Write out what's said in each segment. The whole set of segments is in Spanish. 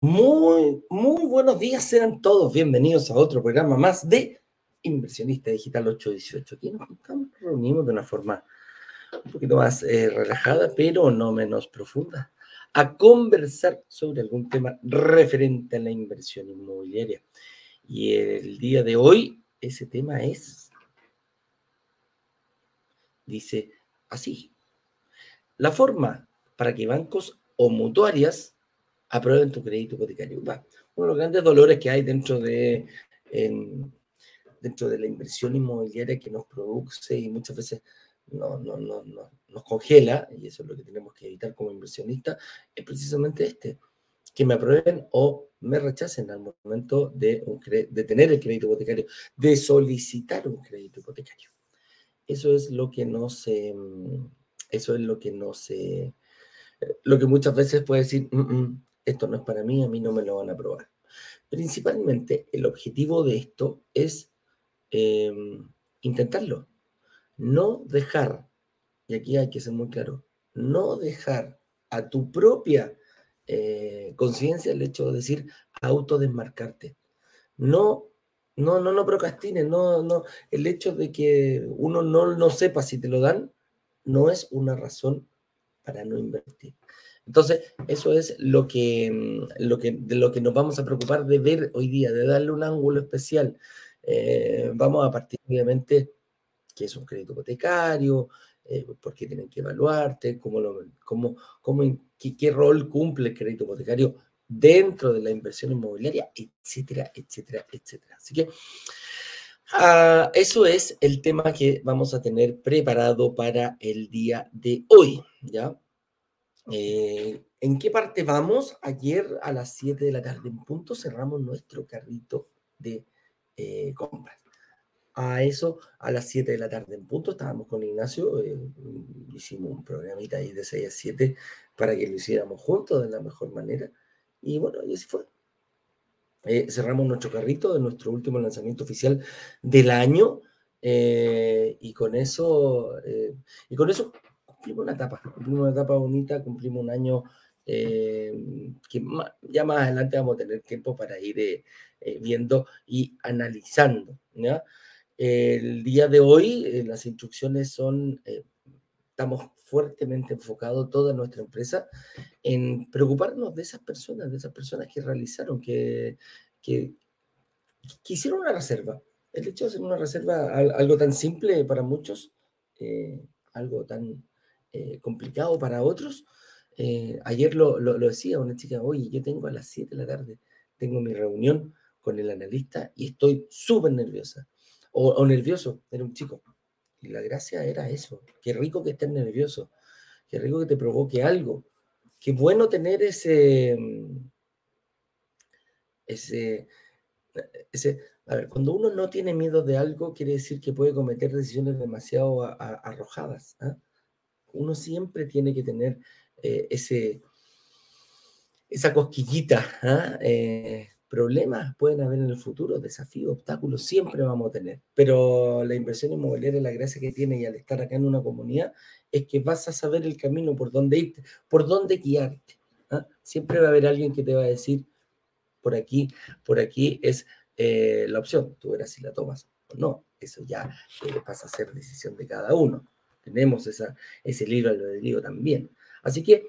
Muy, muy buenos días, sean todos bienvenidos a otro programa más de Inversionista Digital 818. Aquí nos reunimos de una forma un poquito más eh, relajada, pero no menos profunda, a conversar sobre algún tema referente a la inversión inmobiliaria. Y el día de hoy, ese tema es, dice así, la forma para que bancos o mutuarias aprueben tu crédito hipotecario. uno de los grandes dolores que hay dentro de, dentro de la inversión inmobiliaria que nos produce y muchas veces no, no, no, nos congela, y eso es lo que tenemos que evitar como inversionistas, es precisamente este, que me aprueben o me rechacen al momento de, un de tener el crédito hipotecario, de solicitar un crédito hipotecario. Eso es lo que no se, eso es lo que no se, lo que muchas veces puede decir, mm, mm, esto no es para mí, a mí no me lo van a aprobar. Principalmente el objetivo de esto es em, intentarlo, no dejar, y aquí hay que ser muy claro, no dejar a tu propia eh, conciencia el hecho de decir autodesmarcarte. No, no, no, no procrastines, no, no, el hecho de que uno no, no sepa si te lo dan no es una razón para no invertir. Entonces, eso es lo que, lo que, de lo que nos vamos a preocupar de ver hoy día, de darle un ángulo especial. Eh, vamos a partir, obviamente, qué es un crédito hipotecario, eh, por qué tienen que evaluarte, cómo cómo, cómo, qué, rol cumple el crédito hipotecario dentro de la inversión inmobiliaria, etcétera, etcétera, etcétera. Así que ah, eso es el tema que vamos a tener preparado para el día de hoy, ¿ya? Eh, ¿En qué parte vamos? Ayer a las 7 de la tarde en punto cerramos nuestro carrito de eh, compras. A eso, a las 7 de la tarde en punto, estábamos con Ignacio, eh, hicimos un programita ahí de 6 a 7 para que lo hiciéramos juntos de la mejor manera. Y bueno, y así fue. cerramos nuestro carrito de nuestro último lanzamiento oficial del año. y con eso, y con eso cumplimos una etapa, cumplimos una etapa bonita, cumplimos un año eh, que ya más adelante vamos a tener tiempo para ir eh, eh, viendo y analizando. El día de hoy las instrucciones son, estamos fuertemente enfocados, toda nuestra empresa, en preocuparnos de esas personas, de esas personas que realizaron, que, que, que hicieron una reserva. El hecho de hacer una reserva, algo tan simple para muchos, algo tan eh, complicado para otros. Eh, ayer lo, lo, decía una chica, oye, yo tengo a las 7 de la tarde, tengo mi reunión con el analista y estoy súper nerviosa. O, nervioso, era un chico. Y la gracia era eso. Qué rico que estés nervioso. Qué rico que te provoque algo. Qué bueno tener ese... Ese... ese a ver, cuando uno no tiene miedo de algo, quiere decir que puede cometer decisiones demasiado arrojadas. ¿ah? uno siempre tiene que tener eh, ese, esa cosquillita. ¿ah? Eh, problemas pueden haber en el futuro, desafíos, obstáculos, siempre vamos a tener. Pero la inversión inmobiliaria, la gracia que tiene y al estar acá en una comunidad, es que vas a saber el camino por dónde irte, por dónde guiarte. ¿ah? Siempre va a haber alguien que te va a decir, por aquí, por aquí es eh, la opción, tú verás si la tomas o no. Eso ya pasa a ser decisión de cada uno tenemos esa, ese libro albedrío también. Así que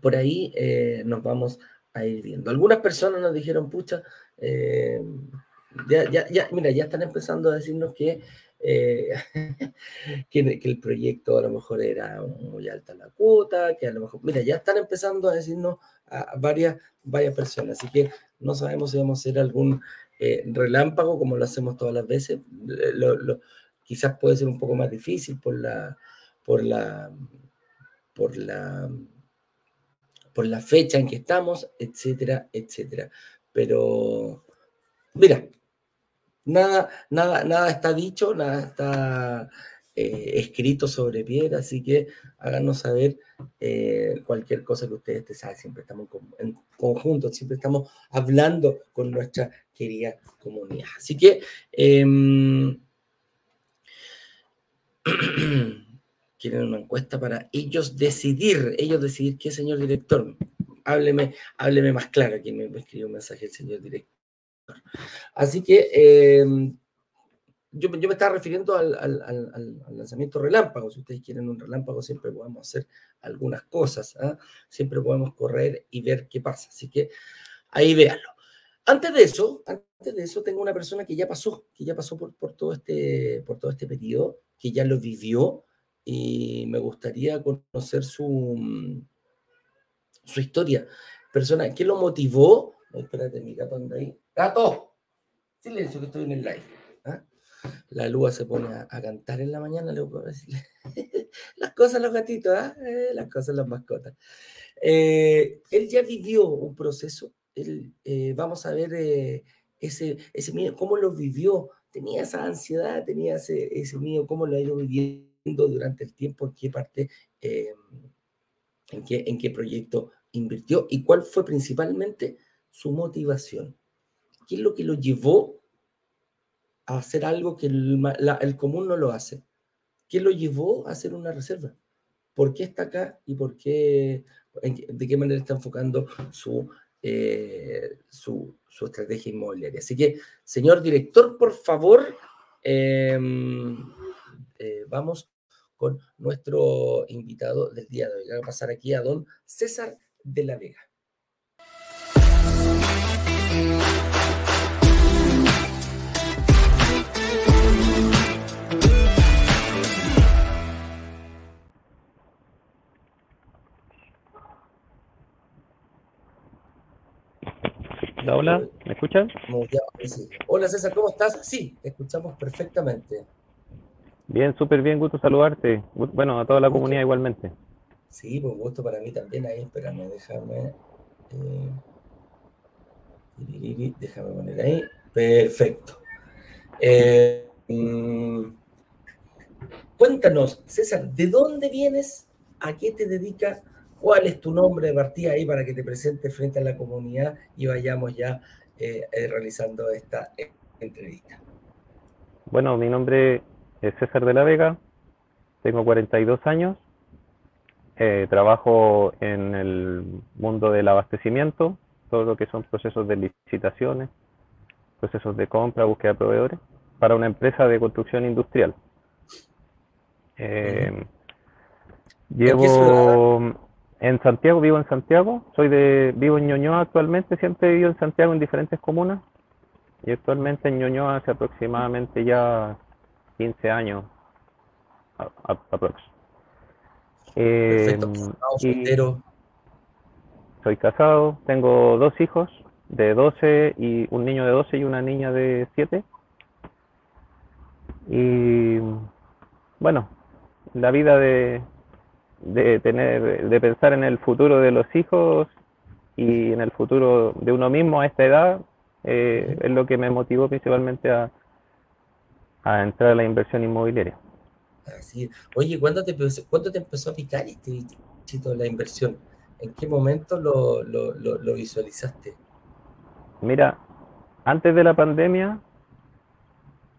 por ahí eh, nos vamos a ir viendo. Algunas personas nos dijeron, pucha, eh, ya, ya, ya, mira, ya están empezando a decirnos que, eh, que, el proyecto a lo mejor era muy alta la cuota, que a lo mejor, mira, ya están empezando a decirnos a varias, varias personas, así que no sabemos si vamos a hacer algún relámpago como lo hacemos todas las veces. Lo, quizás puede ser un poco más difícil por la, por la, por la, por la fecha en que estamos, etcétera, etcétera. Pero, mira, nada, nada, nada está dicho, nada está eh, escrito sobre piedra, así que háganos saber eh, cualquier cosa que ustedes te saben. Siempre estamos en conjunto, siempre estamos hablando con nuestra querida comunidad. Así que em, quieren una encuesta para ellos decidir, ellos decidir qué señor director. Hábleme, hábleme más claro, aquí me, me escribió un mensaje el señor director. Así que em, yo, me estaba refiriendo al, lanzamiento relámpago. Si ustedes quieren un relámpago, siempre podemos hacer algunas cosas. ¿ah? Siempre podemos correr y ver qué pasa. Así que ahí véanlo. Antes de eso, antes de eso, tengo una persona que ya pasó, que ya pasó por, por, todo, este, por todo este periodo, que ya lo vivió y me gustaría conocer su, su historia. Persona, ¿qué lo motivó? espérate, mi gato anda ahí. ¡Gato! Silencio que estoy en el live. ¿ah? La luz se pone a, cantar en la mañana, le puedo decirle. las cosas los gatitos, ¿ah? eh, las cosas las mascotas. Eh, él ya vivió un proceso, eh, vamos a ver ese, ese miedo, cómo lo vivió, tenía esa ansiedad, tenía ese, ese miedo, cómo lo ha ido viviendo durante el tiempo, en qué parte, en, qué, en qué proyecto invirtió y cuál fue principalmente su motivación. ¿Qué es lo que lo llevó a hacer algo que el, común no lo hace. ¿Qué lo llevó a hacer una reserva? ¿Por qué está acá y por qué, de qué manera está enfocando su, eh, su, estrategia inmobiliaria? Así que, señor director, por favor, em, eh, vamos con nuestro invitado del día de hoy. Voy a pasar aquí a don César de la Vega. Hola, ¿me escuchan? Hola César, ¿cómo estás? Sí, te escuchamos perfectamente. Bien, súper bien, gusto saludarte. Bueno, a toda la comunidad igualmente. Sí, pues gusto para mí también. Ahí, espérame, déjame. Eh, déjame poner ahí. Perfecto. Eh, mm, cuéntanos, César, ¿de dónde vienes? ¿A qué te dedicas? cuál es tu nombre de partida ahí para que te presentes frente a la comunidad y vayamos ya eh, eh, realizando esta entrevista. Bueno, mi nombre César de la Vega, tengo 42 años, eh, trabajo en el mundo del abastecimiento, todo lo que son procesos de licitaciones, procesos de compra, búsqueda de proveedores, para una empresa de construcción industrial. llevo en Santiago, vivo en Santiago, soy de, vivo en Ñoñoa actualmente, siempre he vivido en Santiago en diferentes comunas y actualmente en Ñoñoa hace aproximadamente ya 15 años aproximadamente. Eh, soy casado, tengo dos hijos de 12 y un niño de 12 y una niña de 7. Y bueno, la vida de, de tener, de pensar en el futuro de los hijos y en el futuro de uno mismo a esta edad, eh, es lo que me motivó principalmente a, a entrar a la inversión inmobiliaria. Así. Oye, ¿cuándo te, ¿cuándo te empezó a picar este bichito de la inversión? ¿En qué momento lo, lo, lo, visualizaste? Mira, antes de la pandemia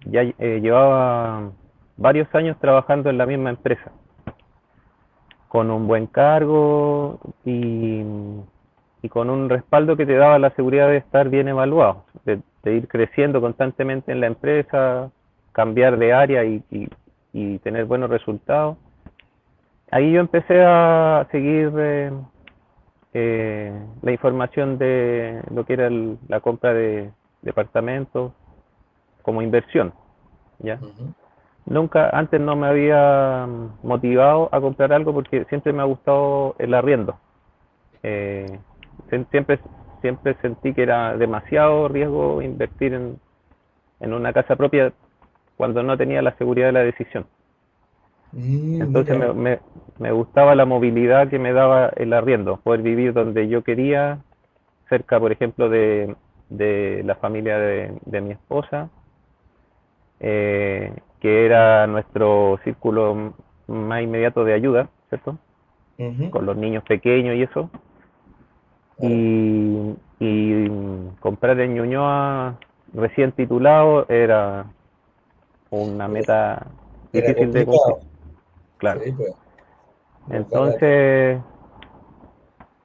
ya eh, llevaba varios años trabajando en la misma empresa con un buen cargo y, con un respaldo que te daba la seguridad de estar bien evaluado, de, ir creciendo constantemente en la empresa, cambiar de área y, tener buenos resultados. Ahí yo empecé a seguir eh, eh, la información de lo que era la compra de departamentos como inversión. ¿ya? nunca antes no me había motivado a comprar algo porque siempre me ha gustado el arriendo. Eh, siempre, siempre sentí que era demasiado riesgo invertir en, en, una casa propia cuando no tenía la seguridad de la decisión. Mm, Entonces me, me, gustaba la movilidad que me daba el arriendo, poder vivir donde yo quería, cerca, por ejemplo, de, de la familia de, de mi esposa, eh, que era nuestro círculo más inmediato de ayuda, ¿cierto? Con los niños pequeños y eso. Y, comprar en Ñuñoa recién titulado era una meta difícil de cumplir. Claro. Pues. Entonces,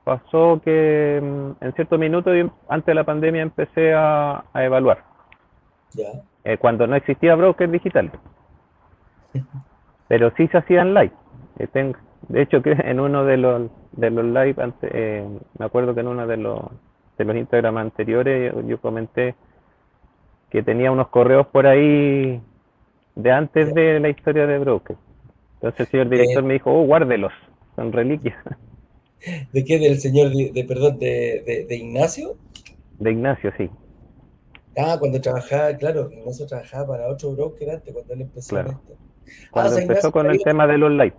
pasó que mm, en cierto minuto, antes de la pandemia, empecé a, evaluar. Eh, cuando no existía broker digital. Pero sí se hacían live. Eh, de hecho, que en uno de los, de los live, eh, me acuerdo que en uno de los, de los Instagram anteriores yo, comenté que tenía unos correos por ahí de antes de la historia de broker. Entonces el señor director me dijo, oh, guárdelos, son reliquias. ¿De qué? ¿Del señor, de, perdón, de, de, Ignacio? De Ignacio, sí. Ah, cuando trabajaba, claro, Ignacio trabajaba para otro broker antes, cuando él empezó esto. Cuando ah, empezó con el tema del online.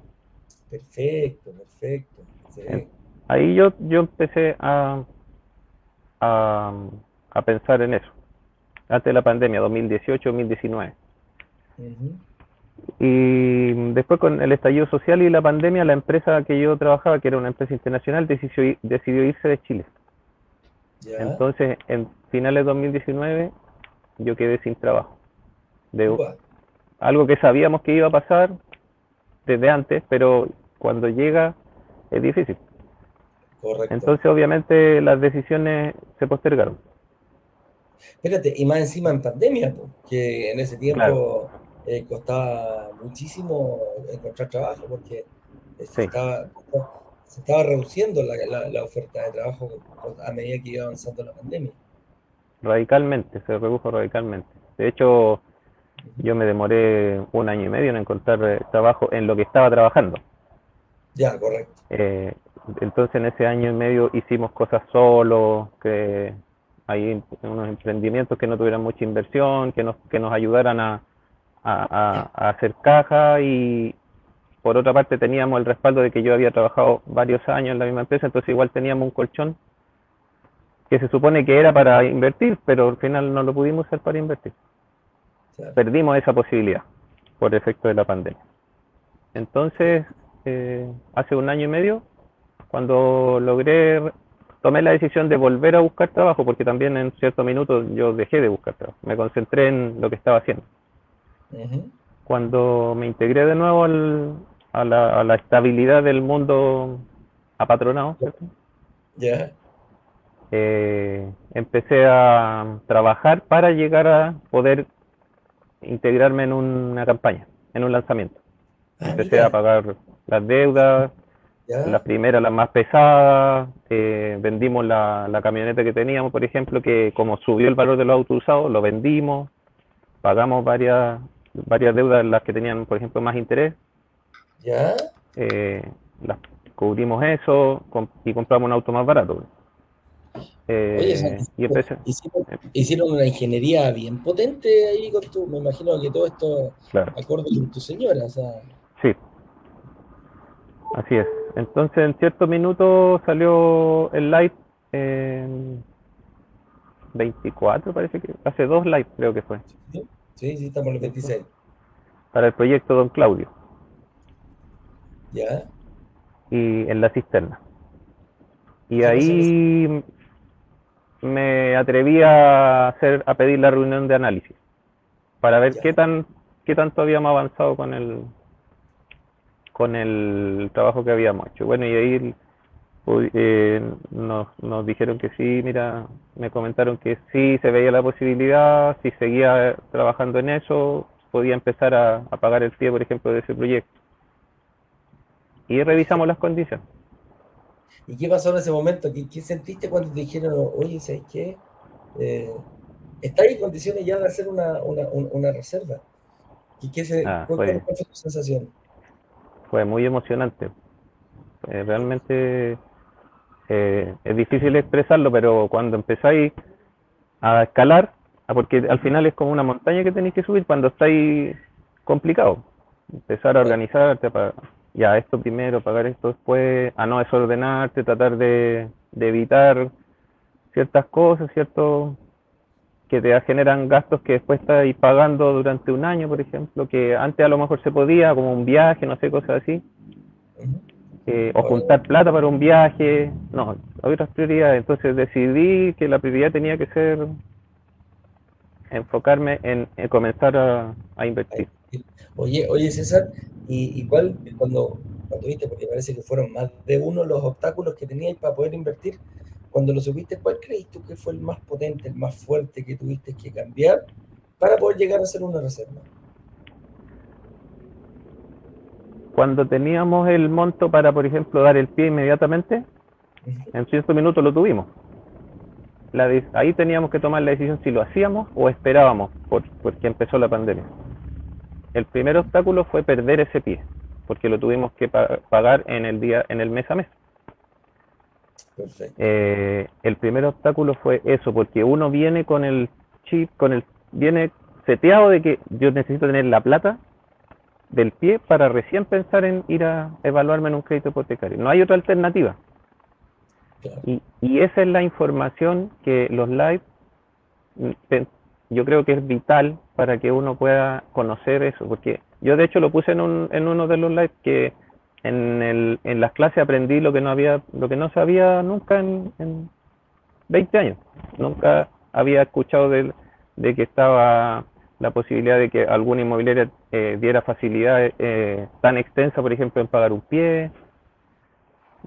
Perfecto, perfecto. Ahí yo, yo empecé a, a, a, pensar en eso, antes de la pandemia, 2018-2019. Y después con el estallido social y la pandemia, la empresa que yo trabajaba, que era una empresa internacional, decidió, decidió irse de Chile. Entonces, en finales de 2019, yo quedé sin trabajo. De, algo que sabíamos que iba a pasar desde antes, pero cuando llega es difícil. Correcto. Entonces, obviamente, las decisiones se postergaron. Espérate, y más encima en pandemia, que en ese tiempo eh, costaba muchísimo encontrar trabajo porque se, estaba, se estaba reduciendo la, la, oferta de trabajo a medida que iba avanzando la pandemia. Radicalmente, se redujo radicalmente. De hecho, yo me demoré un año y medio en encontrar eh, trabajo en lo que estaba trabajando. Ya, correcto. Eh, entonces en ese año y medio hicimos cosas solo, que hay unos emprendimientos que no tuvieran mucha inversión, que nos, que nos ayudaran a, a, hacer caja y por otra parte teníamos el respaldo de que yo había trabajado varios años en la misma empresa, entonces igual teníamos un colchón que se supone que era para invertir, pero al final no lo pudimos hacer para invertir. Perdimos esa posibilidad por efecto de la pandemia. Entonces, eh, hace un año y medio, cuando logré, tomé la decisión de volver a buscar trabajo, porque también en cierto minuto yo dejé de buscar trabajo, me concentré en lo que estaba haciendo. Cuando me integré de nuevo a, la, estabilidad del mundo apatronado, ya. eh, empecé a trabajar para llegar a poder integrarme en una campaña, en un lanzamiento. Ah, empecé a pagar las deudas, las primeras, las más pesadas, eh, vendimos la, la, camioneta que teníamos, por ejemplo, que como subió el valor de los autos usados, lo vendimos, pagamos varias varias deudas las que tenían, por ejemplo, más interés. ¿Ya? Eh, las cubrimos eso y compramos un auto más barato. Eh, Oye, y empecé, hicieron, una ingeniería bien potente ahí con tu, me imagino que todo esto claro. acorde con tu señora. O sea. Sí, así es. Entonces en cierto minuto salió el live en 24, parece que hace dos live creo que fue. Sí, sí, estamos en el 26. Para el proyecto Don Claudio. ¿Ya? Y en la cisterna. Y ahí me atreví a hacer, a pedir la reunión de análisis para ver qué tan qué tanto habíamos avanzado con el con el trabajo que habíamos hecho. Bueno, y ahí eh, nos, nos dijeron que sí, mira, me comentaron que sí se veía la posibilidad, si seguía trabajando en eso, podía empezar a, pagar el pie, por ejemplo, de ese proyecto. Y revisamos las condiciones. ¿Y qué pasó en ese momento? ¿Qué, sentiste cuando te dijeron, oye, ¿sabes qué? Eh, ¿Estás en condiciones ya de hacer una, una, una reserva? ¿Y qué se, ah, fue, tu sensación? Fue muy emocionante. realmente eh, es difícil expresarlo, pero cuando empezáis a escalar, ah, porque al final es como una montaña que tenéis que subir cuando estáis complicado. Empezar a organizarte para ya esto primero, pagar esto después, a no desordenarte, tratar de, evitar ciertas cosas, cierto que te generan gastos que después estás pagando durante un año, por ejemplo, que antes a lo mejor se podía, como un viaje, no sé, cosas así. Eh, o juntar plata para un viaje. No, hay otras prioridades. Entonces decidí que la prioridad tenía que ser enfocarme en, comenzar a, invertir. Oye, oye César, ¿y, igual cuando, cuando viste, porque parece que fueron más de uno los obstáculos que teníais para poder invertir, cuando lo subiste, ¿cuál crees tú que fue el más potente, el más fuerte que tuviste que cambiar para poder llegar a ser una reserva? Cuando teníamos el monto para, por ejemplo, dar el pie inmediatamente, en cierto minutos lo tuvimos. ahí teníamos que tomar la decisión si lo hacíamos o esperábamos por, porque empezó la pandemia. El primer obstáculo fue perder ese pie, porque lo tuvimos que pagar en el día, en el mes a mes. Eh, el primer obstáculo fue eso, porque uno viene con el chip, con el viene seteado de que yo necesito tener la plata del pie para recién pensar en ir a evaluarme en un crédito hipotecario. No hay otra alternativa. Y, y, esa es la información que los live, mm, yo creo que es vital para que uno pueda conocer eso, porque yo de hecho lo puse en, un, en uno de los live que en, el, en las clases aprendí lo que no había, lo que no sabía nunca en, en 20 años. Nunca había escuchado de, de, que estaba la posibilidad de que alguna inmobiliaria eh, diera facilidad eh, tan extensa, por ejemplo, en pagar un pie,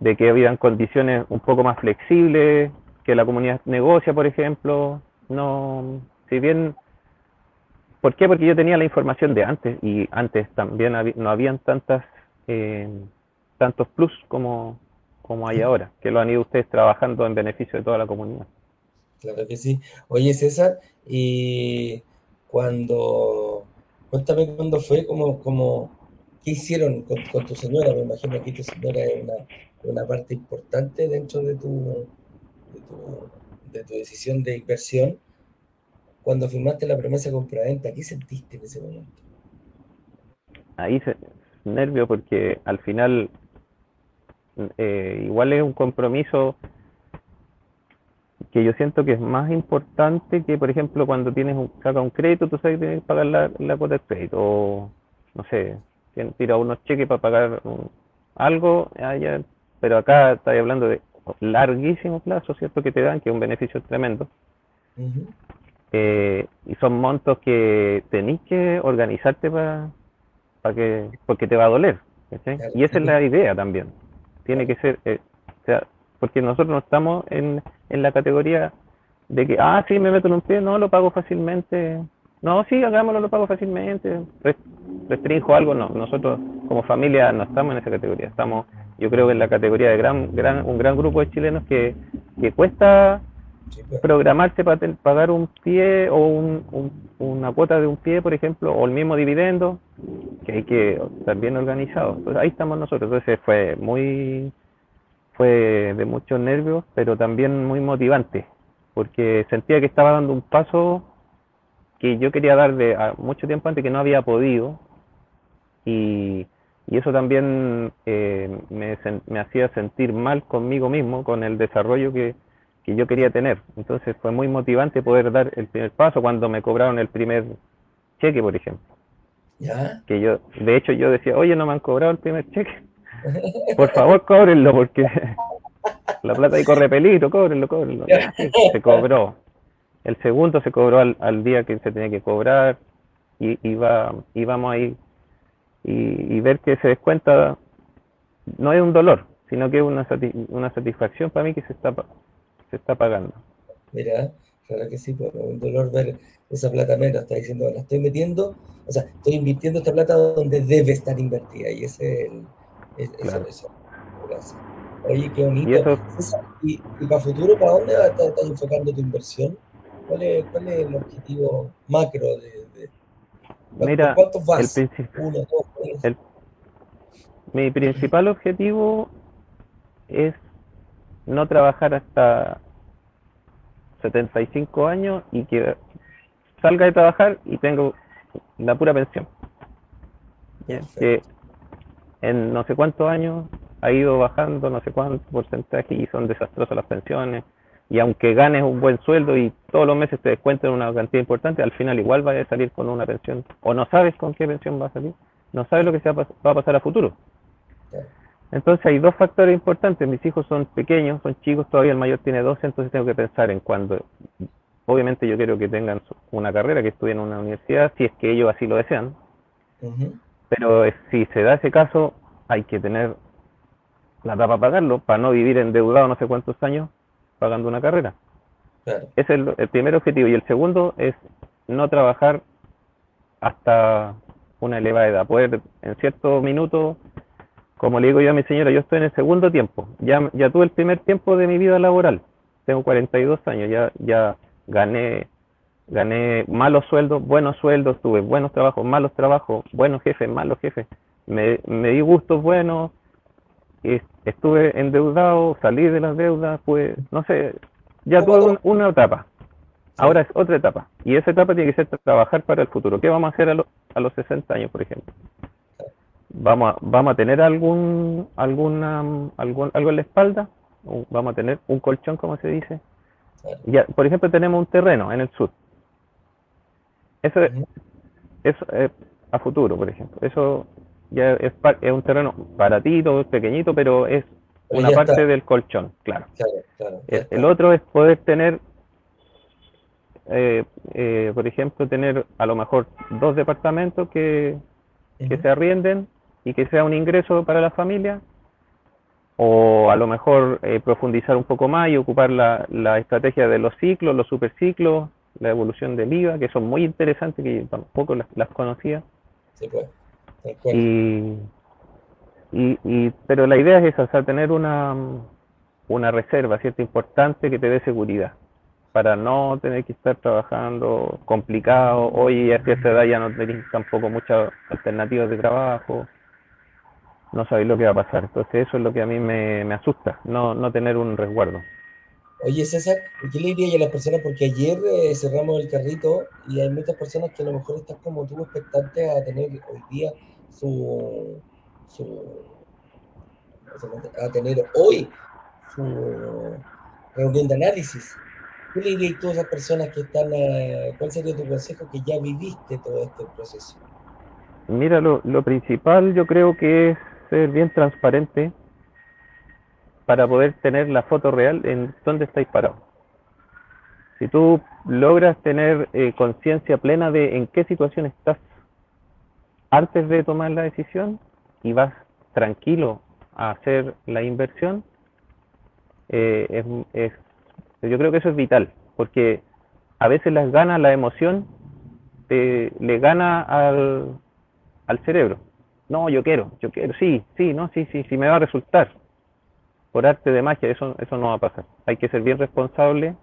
de que habían condiciones un poco más flexibles, que la comunidad negocia, por ejemplo. No, si bien ¿Por qué? Porque yo tenía la información de antes y antes también no habían tantas eh, tantos plus como, como hay ahora, que lo han ido ustedes trabajando en beneficio de toda la comunidad. Claro que sí. Oye, César, y cuando, cuéntame cuándo fue, como, como, ¿qué hicieron con, tu señora? Me imagino que tu señora es una, una parte importante dentro de tu, de tu, de tu decisión de inversión. Cuando firmaste la promesa de compraventa, ¿qué sentiste en ese momento? Ahí se, nervio porque al final eh, igual es un compromiso que yo siento que es más importante que, por ejemplo, cuando tienes un, saca un crédito, tú sabes que tienes que pagar la, la cuota de crédito, o no sé, tira unos cheques para pagar algo, pero acá estoy hablando de larguísimo plazo, ¿cierto? Que te dan, que es un beneficio tremendo. Eh, y son montos que tenéis que organizarte para para que, porque te va a doler. Y esa es la idea también. Tiene que ser, eh, sea, porque nosotros no estamos en, en la categoría de que, ah, sí, me meto en un pie, no, lo pago fácilmente. No, sí, hagámoslo, lo pago fácilmente. Restringo algo, no. Nosotros como familia no estamos en esa categoría. Estamos, yo creo que en la categoría de gran, gran, un gran grupo de chilenos que, que cuesta pues. programarse para pagar un pie o un, una cuota de un pie, por ejemplo, o el mismo dividendo, que hay que estar bien organizado. Entonces ahí estamos nosotros. Entonces fue muy, fue de muchos nervios, pero también muy motivante, porque sentía que estaba dando un paso que yo quería dar de mucho tiempo antes que no había podido. Y, y eso también eh, me, me hacía sentir mal conmigo mismo, con el desarrollo que, que yo quería tener. Entonces fue muy motivante poder dar el primer paso cuando me cobraron el primer cheque, por ejemplo. ¿Ya? Que yo, de hecho, yo decía, oye, no me han cobrado el primer cheque. Por favor, cóbrenlo, porque la plata ahí corre peligro, cóbrenlo, cóbrenlo. Se cobró. El segundo se cobró al, día que se tenía que cobrar y, y, va, y vamos ahí y, y ver que se descuenta no es un dolor, sino que es una, una satisfacción para mí que se está se está pagando. Mira, claro que sí, pero un dolor ver esa plata menos, está diciendo, la estoy metiendo, o sea, estoy invirtiendo esta plata donde debe estar invertida, y ese es el, eso, eso. Gracias. Oye, qué bonito. ¿Y, y, para futuro, para dónde estás enfocando tu inversión? ¿Cuál es, ¿Cuál es, el objetivo macro de, de Mira, ¿Cuántos vas? El Uno, dos, el, mi principal objetivo es no trabajar hasta 75 años y que salga de trabajar y tengo la pura pensión. Que en no sé cuántos años ha ido bajando no sé cuánto porcentaje y son desastrosas las pensiones. y aunque ganes un buen sueldo y todos los meses te descuenten una cantidad importante, al final igual vas a salir con una pensión, o no sabes con qué pensión va a salir, no sabes lo que se va a pasar a futuro. Entonces hay dos factores importantes, mis hijos son pequeños, son chicos, todavía el mayor tiene 12, entonces tengo que pensar en cuando, obviamente yo quiero que tengan una carrera, que estudien en una universidad, si es que ellos así lo desean, pero si se da ese caso, hay que tener la para pagarlo, para no vivir endeudado no sé cuántos años pagando una carrera. Ese es el, primer objetivo. Y el segundo es no trabajar hasta una elevada edad. Poder en cierto minuto, como le digo yo a mi señora, yo estoy en el segundo tiempo. Ya, ya tuve el primer tiempo de mi vida laboral. Tengo 42 años, ya, ya gané, gané malos sueldos, buenos sueldos, tuve buenos trabajos, malos trabajos, buenos jefes, malos jefes. Me, me di gustos buenos, estuve endeudado, salí de las deudas, pues, no sé, ya tuve una etapa. Ahora es otra etapa. Y esa etapa tiene que ser trabajar para el futuro. ¿Qué vamos a hacer a, a los 60 años, por ejemplo? ¿Vamos a, vamos a tener algún, alguna, algún, algo en la espalda? ¿Vamos a tener un colchón, como se dice? Ya, por ejemplo, tenemos un terreno en el sur. Eso es, eso es a futuro, por ejemplo. Eso ya es, es un terreno baratito, pequeñito, pero es una parte del colchón, claro. el, otro es poder tener, eh, eh, por ejemplo, tener a lo mejor dos departamentos que, que se arrienden y que sea un ingreso para la familia, o a lo mejor eh, profundizar un poco más y ocupar la, la estrategia de los ciclos, los superciclos, la evolución del IVA, que son muy interesantes, que tampoco las, las conocía. Sí, pues. Y, y, pero la idea es esa, o sea, tener una, una reserva, ¿cierto? Importante que te dé seguridad, para no tener que estar trabajando complicado. Hoy a cierta edad ya no tenéis tampoco muchas alternativas de trabajo, no sabéis lo que va a pasar. Entonces eso es lo que a mí me, me asusta, no, no tener un resguardo. Oye, César, ¿qué le diría a las personas? Porque ayer eh, cerramos el carrito y hay muchas personas que a lo mejor están como tú expectantes a tener hoy día su, a tener hoy su reunión de análisis. ¿Qué le dirías a todas esas personas que están, eh, cuál sería tu consejo que ya viviste todo este proceso? Mira, lo, lo principal yo creo que es ser bien transparente para poder tener la foto real en dónde estáis parados. Si tú logras tener eh, conciencia plena de en qué situación estás antes de tomar la decisión y vas tranquilo a hacer la inversión, eh, es, yo creo que eso es vital, porque a veces las gana la emoción, le gana al, al cerebro. No, yo quiero, yo quiero, sí, sí, no, sí, sí, sí, me va a resultar por arte de magia, eso, eso no va a pasar. Hay que ser bien responsable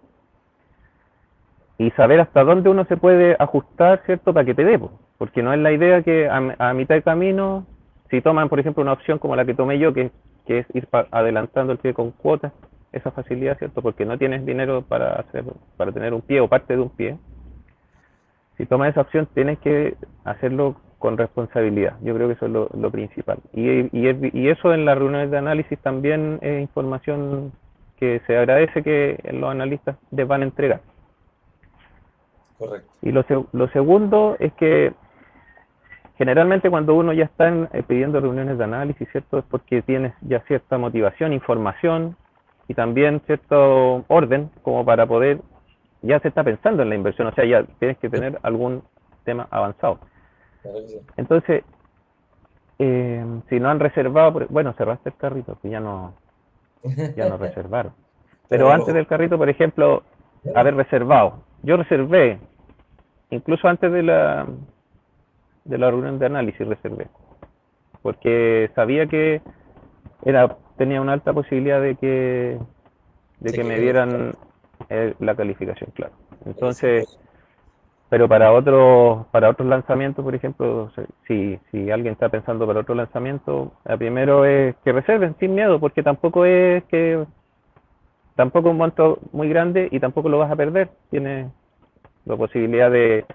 y saber hasta dónde uno se puede ajustar, ¿cierto? Para que te dé, porque no es la idea que a, mitad de camino, si toman, por ejemplo, una opción como la que tomé yo, que, que es ir adelantando el pie con cuotas, esa facilidad, ¿cierto? Porque no tienes dinero para hacer, para tener un pie o parte de un pie. Si tomas esa opción, tienes que hacerlo con responsabilidad. Yo creo que eso es lo, principal. Y, y, eso en las reuniones de análisis también es información que se agradece que los analistas les van a entregar. Correcto. Y lo, lo segundo es que generalmente cuando uno ya está eh, pidiendo reuniones de análisis, ¿cierto? Es porque tienes ya cierta motivación, información y también cierto orden como para poder, ya se está pensando en la inversión, o sea, ya tienes que tener algún tema avanzado. Entonces, eh, si no han reservado, bueno, cerraste el carrito, que ya no, ya no reservaron. Pero antes del carrito, por ejemplo, haber reservado. Yo reservé, incluso antes de la, de la reunión de análisis reservé, porque sabía que era tenía una alta posibilidad de que de que me dieran eh, la calificación, claro. Entonces, pero para otros para otros lanzamientos, por ejemplo, si, si alguien está pensando para otro lanzamiento, el primero es que reserven sin miedo, porque tampoco es que tampoco un monto muy grande y tampoco lo vas a perder. Tienes la posibilidad de,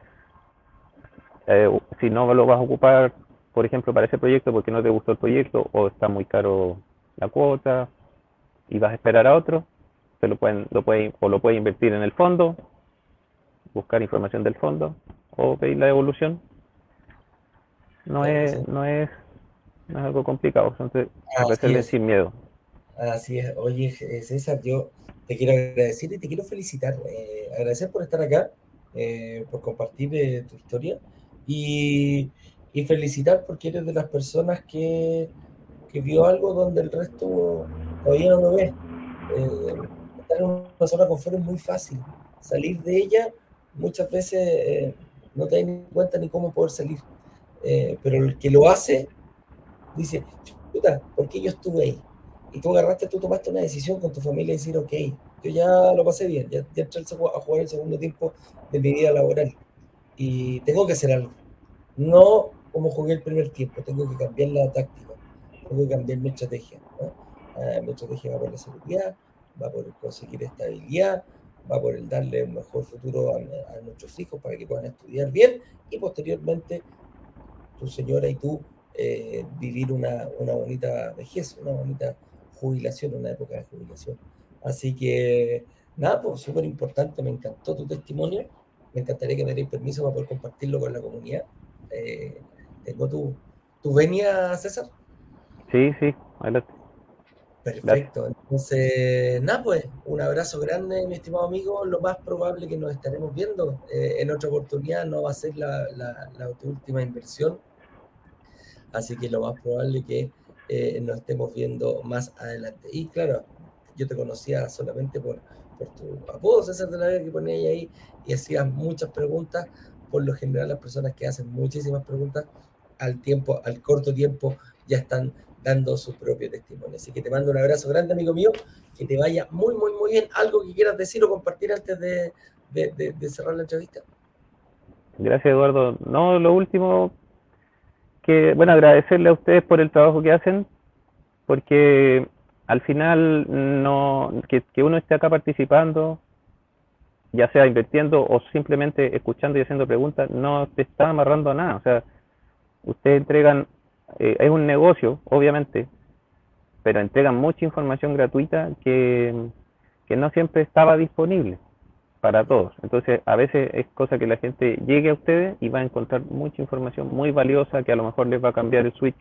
eh, si no lo vas a ocupar, por ejemplo, para ese proyecto porque no te gustó el proyecto o está muy caro la cuota y vas a esperar a otro, se lo pueden, lo puede, o lo puede invertir en el fondo, buscar información del fondo, o pedir la devolución. No es, no es, no es algo complicado, entonces hacerle sin miedo. Así es. Oye, César, yo te quiero agradecer y te quiero felicitar. Eh, agradecer por estar acá, eh, por compartir eh, tu historia y, y, felicitar porque eres de las personas que, que, vio algo donde el resto todavía no lo ve. estar en una zona confort es muy fácil. Salir de ella muchas veces no te das cuenta ni cómo poder salir. pero el que lo hace dice, puta, ¿por qué yo estuve ahí? y tú agarraste, tú tomaste una decisión con tu familia y decir, ok, yo ya lo pasé bien, ya, ya entré a jugar el segundo tiempo de mi vida laboral y tengo que hacer algo. No como jugué el primer tiempo, tengo que cambiar la táctica, tengo que cambiar mi estrategia. Ah, mi estrategia va por la seguridad, va por conseguir estabilidad, va por el darle un mejor futuro a, nuestros hijos para que puedan estudiar bien y posteriormente tu señora y tú eh, vivir una, una bonita vejez, una bonita jubilación, una época de jubilación. Así que, nada, pues súper importante, me encantó tu testimonio, me encantaría que me dierais permiso para poder compartirlo con la comunidad. Eh, ¿Tengo tu, tu venia, César? Sí, sí, adelante. Perfecto, entonces, nada, pues, un abrazo grande, mi estimado amigo. Lo más probable que nos estaremos viendo eh, en otra oportunidad no va a ser la, última inversión, así que lo más probable que eh, nos estemos viendo más adelante. Y claro, yo te conocía solamente por, por tu apodo, César de la Vega, que ponía ahí y hacías muchas preguntas. Por lo general, las personas que hacen muchísimas preguntas al tiempo, al corto tiempo, ya están dando su propio testimonio. Así que te mando un abrazo grande, amigo mío, que te vaya muy, muy, muy bien. ¿Algo que quieras decir o compartir antes de, de, cerrar la entrevista? Gracias, Eduardo. No, lo último, que, bueno, agradecerle a ustedes por el trabajo que hacen, porque al final no, que, que uno esté acá participando, ya sea invirtiendo o simplemente escuchando y haciendo preguntas, no te está amarrando a nada. O sea, ustedes entregan, eh, es un negocio, obviamente, pero entregan mucha información gratuita que, que no siempre estaba disponible para todos. Entonces, a veces es cosa que la gente llegue a ustedes y va a encontrar mucha información muy valiosa que a lo mejor les va a cambiar el switch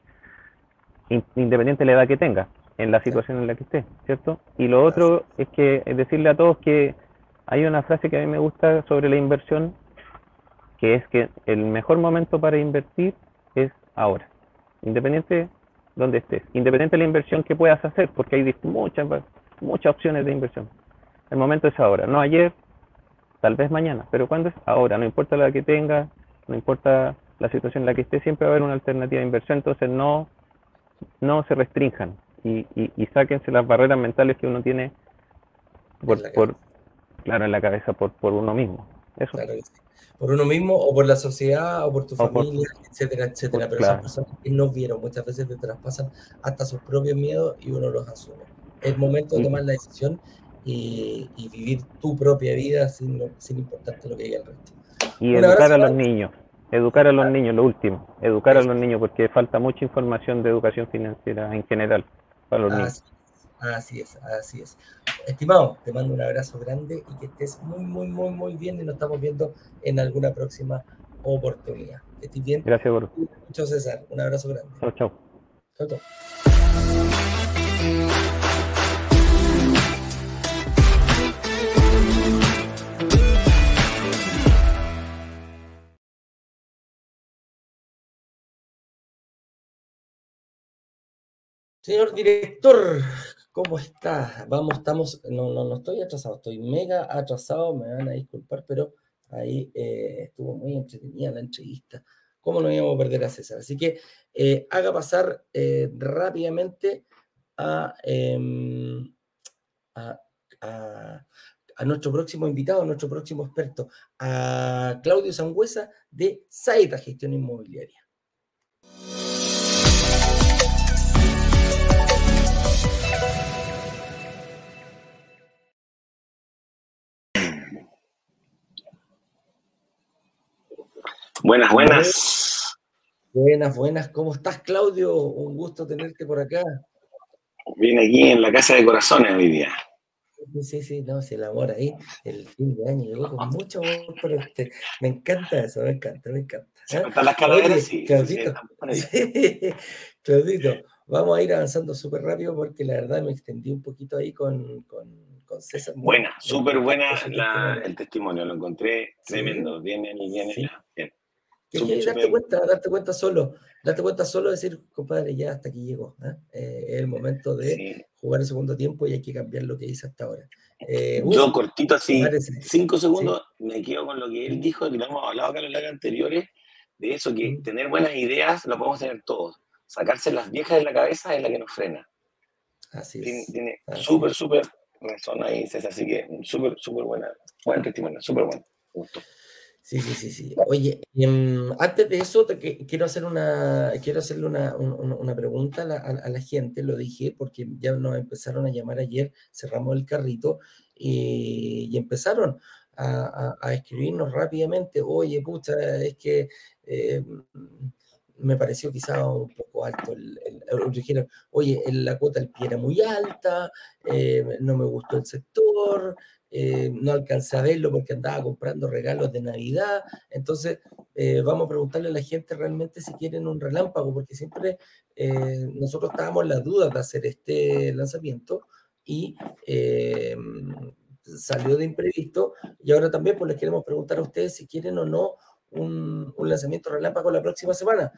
independiente de la edad que tenga, en la situación en la que esté, ¿cierto? Y lo otro es que es decirle a todos que hay una frase que a mí me gusta sobre la inversión, que es que el mejor momento para invertir es ahora, independiente donde estés, independiente de la inversión que puedas hacer, porque hay muchas, muchas opciones de inversión. El momento es ahora, no ayer, tal vez mañana, pero cuando es ahora, no importa la que tenga, no importa la situación en la que esté, siempre va a haber una alternativa de inversión, entonces no, no se restrinjan y, y, sáquense las barreras mentales que uno tiene por, por claro, en la cabeza por, por uno mismo. Eso. Por uno mismo o por la sociedad o por tu familia, etcétera, etcétera. pero esas personas que no vieron muchas veces te traspasan hasta sus propios miedos y uno los asume. Es momento de tomar la decisión y, vivir tu propia vida sin, sin importarte lo que diga el resto. Y educar a los niños, educar a los niños, lo último, educar a los niños porque falta mucha información de educación financiera en general para los niños. Así es, así es. Estimado, te mando un abrazo grande y que estés muy, muy, muy, muy bien y nos estamos viendo en alguna próxima oportunidad. Que estés bien. Gracias, por Chao, César. Un abrazo grande. Chao, chao. Chao, chao. Señor director, ¿cómo está? Vamos, estamos, no, no, no estoy atrasado, estoy mega atrasado, me van a disculpar, pero ahí eh, estuvo muy entretenida la entrevista. ¿Cómo no íbamos a perder a César? Así que eh, haga pasar eh, rápidamente em, a, a, a, nuestro próximo invitado, a nuestro próximo experto, a Claudio Sangüesa de Saeta Gestión Inmobiliaria. Buenas, buenas. Buenas, buenas. ¿Cómo estás, Claudio? Un gusto tenerte por acá. Vine aquí en la Casa de Corazones hoy día. Sí, sí, no, si el amor ahí, el fin de año llegó con mucho amor por este. Me encanta eso, me encanta, me encanta. ¿eh? las calaveras, sí. Claudito, Claudito, vamos a ir avanzando súper rápido porque la verdad me extendí un poquito ahí con, con, con César. Buena, súper buena la, el testimonio, lo encontré tremendo, bien, bien. bien. Que, que darte cuenta, darte cuenta solo, darte cuenta solo de decir, compadre, ya hasta aquí llegó. ¿eh? Eh, es el momento de jugar el segundo tiempo y hay que cambiar lo que hice hasta ahora. Eh, Yo cortito así, cinco segundos, me quedo con lo que él dijo, que lo hemos hablado acá en los anteriores, de eso, que tener buenas ideas lo podemos tener todos. Sacarse las viejas de la cabeza es la que nos frena. Así es. Tiene súper, súper razón ahí, César, así que súper, súper buena, buen testimonio, súper bueno. Gusto. Sí, sí, sí, sí. Oye, em, antes de eso, quiero hacer una, quiero hacerle una, una pregunta a la, gente, lo dije, porque ya nos empezaron a llamar ayer, cerramos el carrito y, y empezaron a, escribirnos rápidamente, oye, pucha, es que eh, me pareció quizá un poco alto. El, dijeron, oye, la cuota del pie era muy alta, eh, no me gustó el sector, eh, no alcancé a verlo porque andaba comprando regalos de Navidad. Entonces, eh, vamos a preguntarle a la gente realmente si quieren un relámpago, porque siempre eh, nosotros estábamos en las dudas de hacer este lanzamiento y salió de imprevisto. Y ahora también pues les queremos preguntar a ustedes si quieren o no un, un lanzamiento relámpago la próxima semana.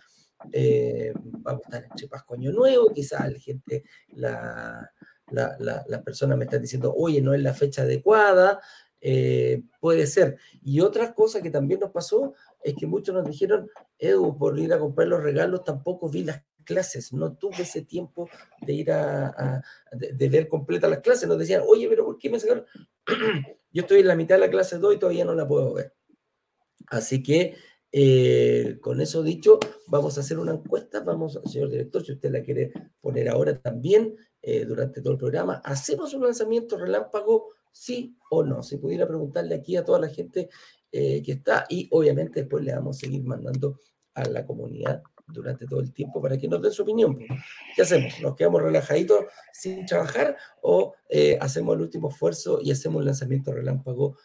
vamos a estar entre Pascuaño Nuevo, quizás la gente la la, la, las personas me están diciendo, oye, no es la fecha adecuada, eh, puede ser. Y otra cosa que también nos pasó es que muchos nos dijeron, Edu, por ir a comprar los regalos tampoco vi las clases, no tuve ese tiempo de ir a, de, ver completa las clases. Nos decían, oye, pero ¿por qué me sacaron? Yo estoy en la mitad de la clase 2 y todavía no la puedo ver. Así que eh, con eso dicho, vamos a hacer una encuesta. Vamos, señor director, si usted la quiere poner ahora también eh, durante todo el programa, ¿hacemos un lanzamiento relámpago? Sí o no. Si pudiera preguntarle aquí a toda la gente eh, que está y obviamente después le vamos a seguir mandando a la comunidad durante todo el tiempo para que nos den su opinión. ¿Qué hacemos? ¿Nos quedamos relajaditos sin trabajar o hacemos el último esfuerzo y hacemos un lanzamiento relámpago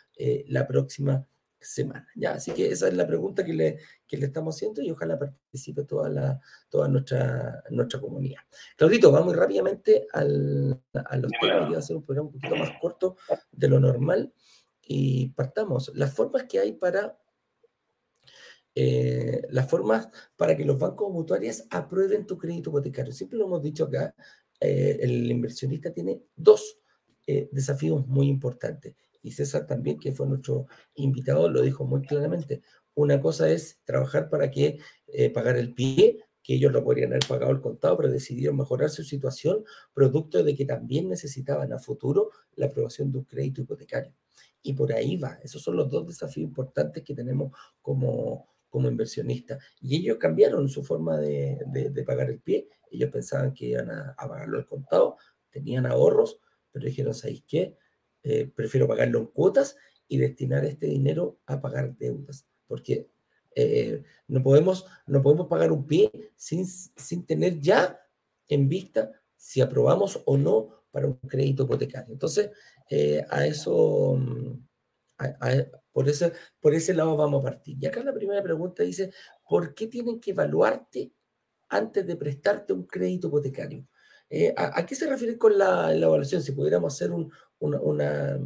la próxima semana. ¿ya? Así que esa es la pregunta que le, que le estamos haciendo y ojalá participe toda, la, toda nuestra, nuestra comunidad. Claudito, vamos rápidamente al, a los temas. Voy a hacer un programa un poquito más corto de lo normal y partamos. Las formas que hay para eh, las formas para que los bancos mutuarias aprueben tu crédito hipotecario. Siempre lo hemos dicho acá, eh, el inversionista tiene dos eh, desafíos muy importantes y César también, que fue nuestro invitado, lo dijo muy claramente. Una cosa es trabajar para que eh, pagar el pie, que ellos lo podrían haber pagado al contado, pero decidieron mejorar su situación, producto de que también necesitaban a futuro la aprobación de un crédito hipotecario. Y por ahí va. Esos son los dos desafíos importantes que tenemos como, como inversionistas. Y ellos cambiaron su forma de, de, pagar el pie. Ellos pensaban que iban a, a pagarlo al contado, tenían ahorros, pero dijeron, ¿sabéis qué? Eh, prefiero pagarlo en cuotas y destinar este dinero a pagar deudas, porque eh, no, podemos, no podemos pagar un pie sin, sin tener ya en vista si aprobamos o no para un crédito hipotecario. Entonces, eh, a eso, mm, por, ese, por ese lado vamos a partir. Y acá la primera pregunta dice, ¿por qué tienen que evaluarte antes de prestarte un crédito hipotecario? ¿a, qué se refiere con la, evaluación? Si pudiéramos hacer un, una,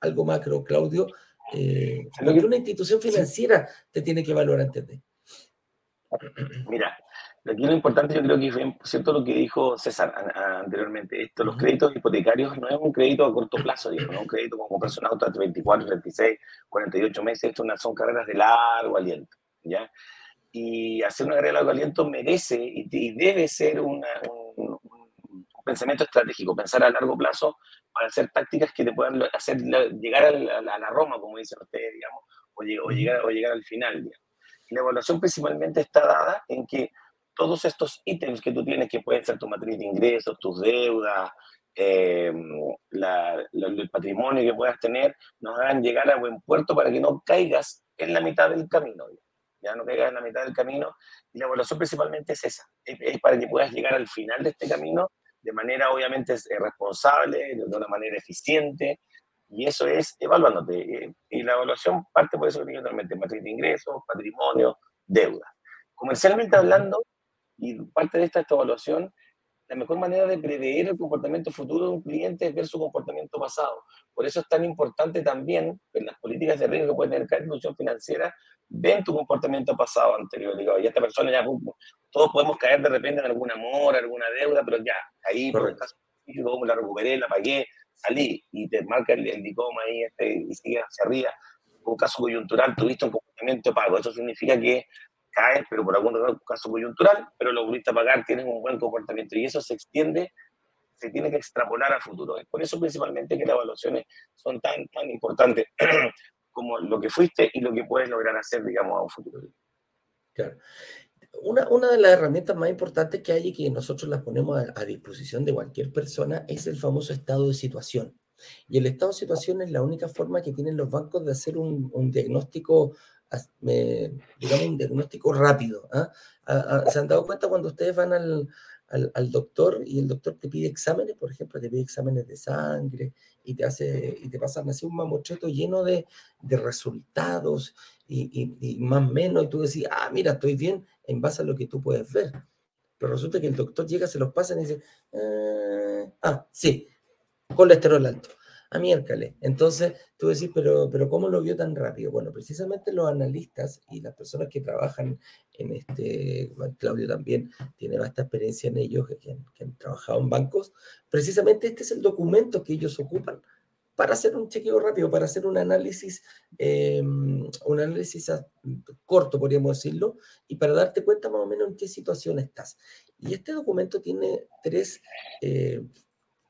algo macro, Claudio, eh, una institución financiera te tiene que evaluar antes de. Mira, aquí lo importante yo creo que fue cierto lo que dijo César anteriormente. Esto, los créditos hipotecarios no es un crédito a corto plazo, no es un crédito como persona auto de 24, 36, 48 meses. Esto son carreras de largo aliento, ¿ya? Y hacer una carrera de largo aliento merece y, debe ser una, un, pensamiento estratégico, pensar a largo plazo para hacer tácticas que te puedan hacer llegar a la, Roma, como dicen ustedes, digamos, o, llegar, o llegar al final. Y la evaluación principalmente está dada en que todos estos ítems que tú tienes, que pueden ser tu matriz de ingresos, tus deudas, em, el patrimonio que puedas tener, nos hagan llegar a buen puerto para que no caigas en la mitad del camino. Ya, no caigas en la mitad del camino. Y la evaluación principalmente es esa, es para que puedas llegar al final de este camino de manera obviamente responsable, de una manera eficiente, y eso es evaluándote. Y la evaluación parte por eso que totalmente, matriz de ingresos, patrimonio, deuda. Comercialmente hablando, y parte de esta, esta evaluación la mejor manera de prever el comportamiento futuro de un cliente es ver su comportamiento pasado. Por eso es tan importante también en las políticas de riesgo que puede tener cada institución financiera, ven tu comportamiento pasado anterior. Digo, y esta persona ya, todos podemos caer de repente en algún amor, alguna deuda, pero ya, ahí por el caso la recuperé, la pagué, salí y te marca el, el dicoma ahí este, y sigue hacia arriba. Un caso coyuntural, tuviste un comportamiento pago. Eso significa que caes, pero por algún caso coyuntural, pero lo volviste a pagar, tienes un buen comportamiento y eso se extiende, se tiene que extrapolar a futuro. Es por eso principalmente que las evaluaciones son tan, tan importantes como lo que fuiste y lo que puedes lograr hacer, digamos, a un futuro. Claro. Una, una, de las herramientas más importantes que hay y que nosotros las ponemos a, disposición de cualquier persona es el famoso estado de situación. Y el estado de situación es la única forma que tienen los bancos de hacer un, un diagnóstico digamos, un diagnóstico rápido. ¿ah? ¿Se han dado cuenta cuando ustedes van al, al, doctor y el doctor te pide exámenes, por ejemplo, te pide exámenes de sangre y te, hace, y te pasan así un mamotreto lleno de, de resultados y, y, más o menos, y tú decís, ah, mira, estoy bien en base a lo que tú puedes ver. Pero resulta que el doctor llega, se los pasa y dice, ah, ah sí, colesterol alto a miércoles. Entonces, tú decís, pero, pero ¿cómo lo vio tan rápido? Bueno, precisamente los analistas y las personas que trabajan en este, Claudio también tiene bastante experiencia en ellos, que, han, trabajado en bancos, precisamente este es el documento que ellos ocupan para hacer un chequeo rápido, para hacer un análisis, em, un análisis corto, podríamos decirlo, y para darte cuenta más o menos en qué situación estás. Y este documento tiene tres eh,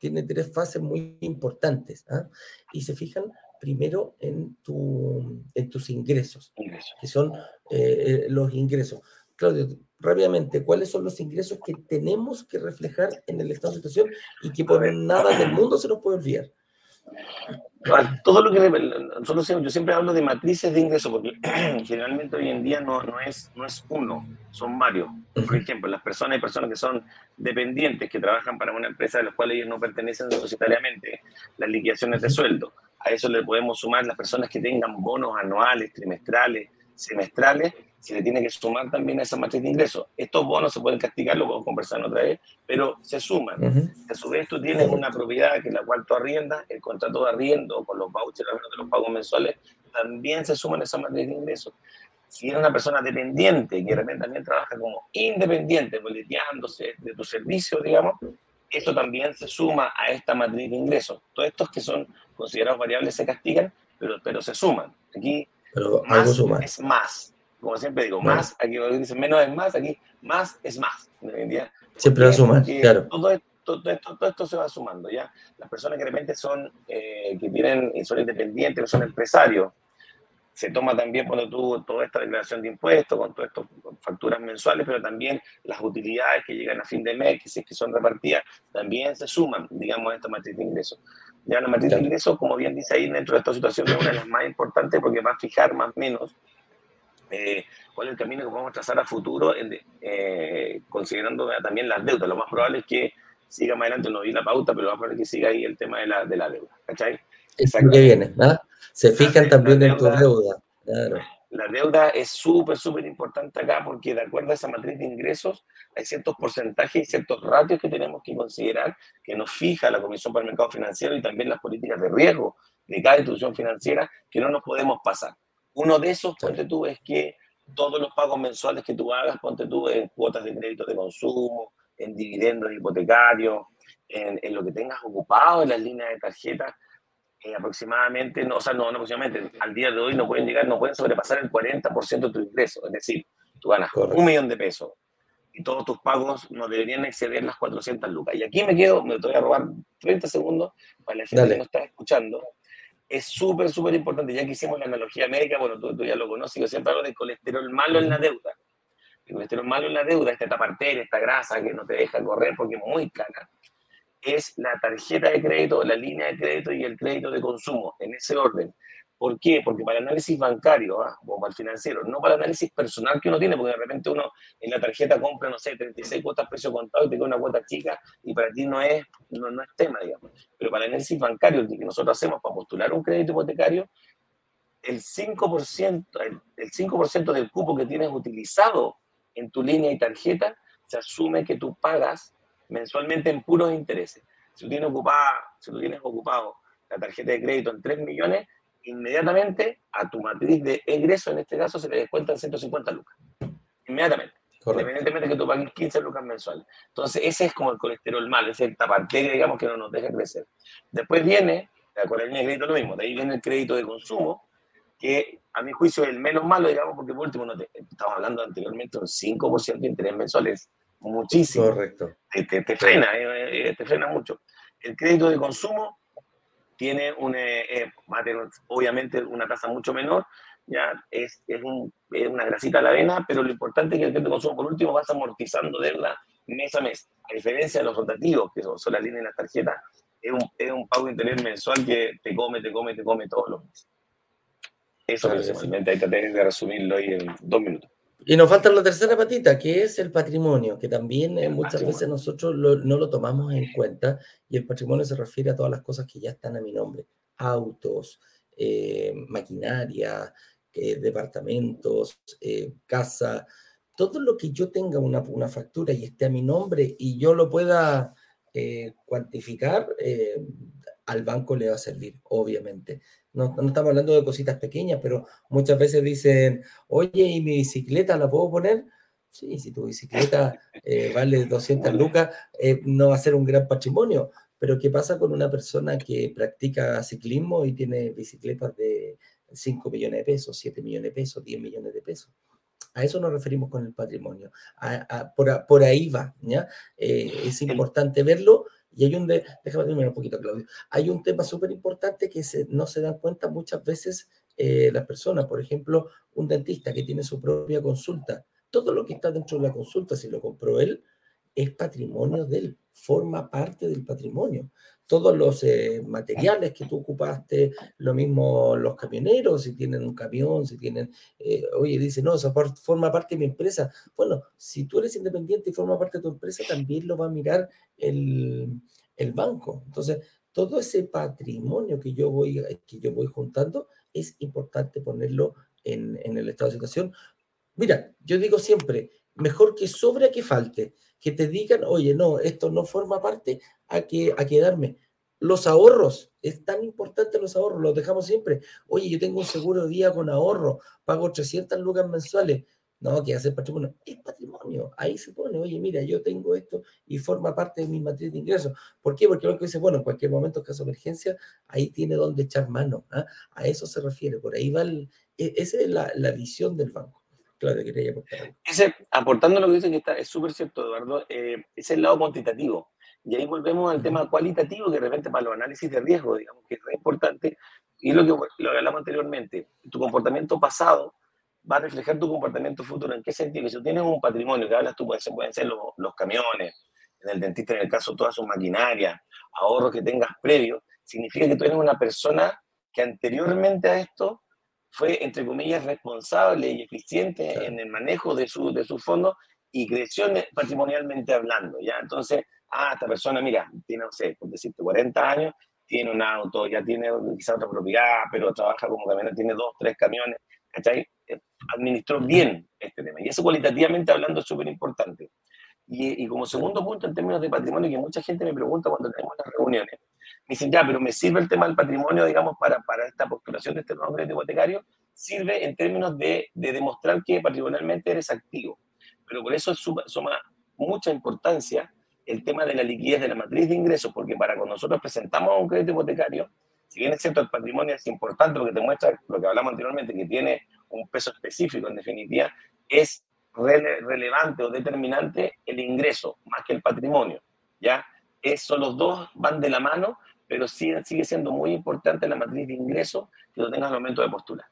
tiene tres fases muy importantes. ¿ah? Y se fijan primero en, tu, en tus ingresos, que son eh, eh, los ingresos. Claudio, rápidamente, ¿cuáles son los ingresos que tenemos que reflejar en el estado de situación y que por nada del mundo se nos puede olvidar? Todo lo que nosotros yo siempre hablo de matrices de ingresos porque generalmente hoy en día no, no, es, no es uno, son varios. Por ejemplo, las personas, hay personas que son dependientes, que trabajan para una empresa de la cual ellos no pertenecen societariamente, las liquidaciones de sueldo. A eso le podemos sumar las personas que tengan bonos anuales, trimestrales, semestrales, se le tiene que sumar también a esa matriz de ingresos. Estos bonos se pueden castigar, lo podemos conversar otra vez, pero se suman. A su vez, tú tienes una propiedad que la cual tú arriendas, el contrato de arriendo con los vouchers de los pagos mensuales, también se suman a esa matriz de ingresos. Si eres una persona dependiente, que de repente también trabaja como independiente, boleteándose de tu servicio, digamos, esto también se suma a esta matriz de ingresos. Todos estos que son considerados variables se castigan, pero, pero se suman. Aquí pero más suma. es más. Como siempre digo, más, aquí dicen menos es más, aquí más es más. Siempre va a sumar, claro. Todo esto, todo, esto, todo esto se va sumando, ¿ya? Las personas que de repente son, eh, que tienen, son independientes, que son empresarios, se toma también cuando tú toda esta declaración de impuestos, con todas estas facturas mensuales, pero también las utilidades que llegan a fin de mes, que si es que son repartidas, también se suman, digamos, a esta matriz de ingresos. Ya la matriz de ingresos, como bien dice ahí, dentro de esta situación es una de las más importantes porque va a fijar más o menos eh, cuál es el camino que podemos trazar a futuro, eh, considerando también las deudas. Lo más probable es que siga más adelante, no vi la pauta, pero lo más probable es que siga ahí el tema de la, de la deuda. ¿Cachai? Exacto. que viene, ¿no? Se fijan también en tu deuda. La deuda es súper, súper importante acá porque de acuerdo a esa matriz de ingresos hay ciertos porcentajes y ciertos ratios que tenemos que considerar que nos fija la Comisión para el Mercado Financiero y también las políticas de riesgo de cada institución financiera que no nos podemos pasar. Uno de esos, ponte tú, es que todos los pagos mensuales que tú hagas, ponte tú en cuotas de crédito de consumo, en dividendos hipotecarios, en, en lo que tengas ocupado en las líneas de tarjeta, eh, aproximadamente, no, o sea, no, no, aproximadamente, al día de hoy no pueden llegar, no pueden sobrepasar el 40% de tu ingreso. Es decir, tú ganas un millón de pesos y todos tus pagos no deberían exceder las 400 lucas. Y aquí me quedo, me voy a robar 30 segundos para la gente que no está escuchando. Es súper, súper importante, ya que hicimos la analogía médica, bueno, tú, tú ya lo conoces, yo siempre hablo de colesterol malo en la deuda. El colesterol malo en la deuda, esta arteria, esta grasa que no te deja correr porque es muy cara es la tarjeta de crédito, la línea de crédito y el crédito de consumo, en ese orden. ¿Por qué? Porque para el análisis bancario ¿ah? o para el financiero, no para el análisis personal que uno tiene, porque de repente uno en la tarjeta compra, no sé, 36 cuotas precio contado y te queda una cuota chica y para ti no es, no, no es tema, digamos. Pero para el análisis bancario que nosotros hacemos para postular un crédito hipotecario, el 5%, el, el 5 del cupo que tienes utilizado en tu línea y tarjeta, se asume que tú pagas mensualmente en puros intereses. Si tú tienes, ocupada, si tú tienes ocupado la tarjeta de crédito en 3 millones, inmediatamente a tu matriz de egreso, en este caso, se le descuentan 150 lucas. Inmediatamente. Independientemente de que tú pagues 15 lucas mensuales. Entonces, ese es como el colesterol malo, ese es el taparte, digamos, que no nos deja crecer. Después viene, con el crédito lo mismo, de ahí viene el crédito de consumo, que a mi juicio es el menos malo, digamos, porque por último, no te, estamos hablando anteriormente un 5% de interés mensual, es muchísimo. Correcto. Te, te, frena, eh, eh, te frena mucho. El crédito de consumo tiene un, eh, va a tener obviamente una tasa mucho menor, ya es, es, un, es, una grasita a la avena, pero lo importante es que el crédito de consumo, por último, vas amortizando deuda mes a mes. A diferencia de los rotativos, que son, son las líneas de las tarjetas, es un, es un pago de interés mensual que te come, te come, te come todos los meses. Eso principalmente, ahí traté de resumirlo ahí en dos minutos. Y nos falta la tercera patita, que es el patrimonio, que también eh, muchas patrimonio. veces nosotros lo, no lo tomamos en cuenta, y el patrimonio se refiere a todas las cosas que ya están a mi nombre, autos, eh, maquinaria, eh, departamentos, casa, todo lo que yo tenga una, una, factura y esté a mi nombre y yo lo pueda cuantificar, al banco le va a servir, obviamente. No, no, estamos hablando de cositas pequeñas, pero muchas veces dicen, oye, ¿y mi bicicleta la puedo poner? Sí, si tu bicicleta eh, vale 200 lucas, eh, no va a ser un gran patrimonio. Pero ¿qué pasa con una persona que practica ciclismo y tiene bicicletas de 5 millones de pesos, 7 millones de pesos, 10 millones de pesos? A eso nos referimos con el patrimonio. A, a, por, por, ahí va, ¿ya? Eh, es importante verlo y hay un, de, déjame terminar un poquito, Claudio, hay un tema súper importante que no se dan cuenta muchas veces eh, las personas, por ejemplo, un dentista que tiene su propia consulta, todo lo que está dentro de la consulta, si lo compró él, es patrimonio de él, forma parte del patrimonio. Todos los eh, materiales que tú ocupaste, lo mismo los camioneros, si tienen un camión, si tienen, eh, oye, dice, no, eso forma parte de mi empresa. Bueno, si tú eres independiente y forma parte de tu empresa, también lo va a mirar el, el banco. Entonces, todo ese patrimonio que yo voy, que yo voy juntando, es importante ponerlo en, en el estado de situación. Mira, yo digo siempre, mejor que sobre a que falte, que te digan, oye, no, esto no forma parte, a que, a quedarme. Los ahorros, es tan importante los ahorros, los dejamos siempre. Oye, yo tengo un seguro día con ahorro, pago 300 lucas mensuales. No, que hacer patrimonio. Es patrimonio. Ahí se pone, oye, mira, yo tengo esto y forma parte de mi matriz de ingresos. ¿Por qué? Porque lo que dice, bueno, en cualquier momento, caso de emergencia, ahí tiene donde echar mano. ¿ah? A eso se refiere. Por ahí va el, e, esa es la, la visión del banco. Claro, quería aportar. Ese, aportando lo que dicen que está, es súper cierto, Eduardo, eh, es el lado cuantitativo. Y ahí volvemos al tema cualitativo, que de repente para los análisis de riesgo, digamos que es importante, y lo que lo hablamos anteriormente, tu comportamiento pasado va a reflejar tu comportamiento futuro. ¿En qué sentido? Que si tú tienes un patrimonio, que hablas tú, pueden ser, pueden ser los, los camiones, en el dentista en el caso toda su maquinaria, ahorros que tengas previos, significa que tú eres una persona que anteriormente a esto fue, entre comillas, responsable y eficiente en el manejo de, su, de sus fondos y creció patrimonialmente hablando, ¿ya? Entonces, ah, esta persona, mira, tiene, no sé, por decirte, 40 años, tiene un auto, ya tiene quizá otra propiedad, pero trabaja como camionero, tiene dos, tres camiones, ¿cachai? Eh, administró bien este tema. Y eso cualitativamente hablando es súper importante. Y, y, como segundo punto, en términos de patrimonio, que mucha gente me pregunta cuando tenemos las reuniones, me dicen, ya, pero me sirve el tema del patrimonio, digamos, para, para esta postulación de este nuevo crédito hipotecario, sirve en términos de, de demostrar que patrimonialmente eres activo. Pero por eso suma, mucha importancia el tema de la liquidez de la matriz de ingresos, porque para cuando nosotros presentamos un crédito hipotecario, si bien es cierto el patrimonio es importante, lo que te muestra, lo que hablamos anteriormente, que tiene un peso específico en definitiva, es rele relevante o determinante el ingreso más que el patrimonio, ¿ya? Eso, los dos van de la mano, pero sigue, siendo muy importante la matriz de ingresos que lo tengas al momento de postular.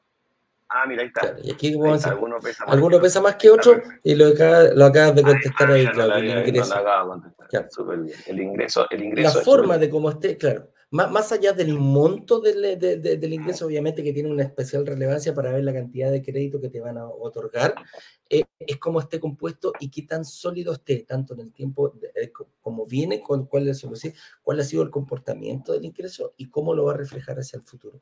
Ah, mira, ahí está. Claro, y aquí ahí está. Alguno pesa más, alguno que, pesa más que otro y lo, acabas, lo acabas de contestar ahí, ahí Claudio, el ingreso. No Súper bien. El ingreso, el ingreso. La forma de cómo esté, claro. más, allá del monto del, del, ingreso, obviamente que tiene una especial relevancia para ver la cantidad de crédito que te van a otorgar, eh, es cómo esté compuesto y qué tan sólido esté, tanto en el tiempo eh, como viene, con cuál, es, cuál ha sido el comportamiento del ingreso y cómo lo va a reflejar hacia el futuro.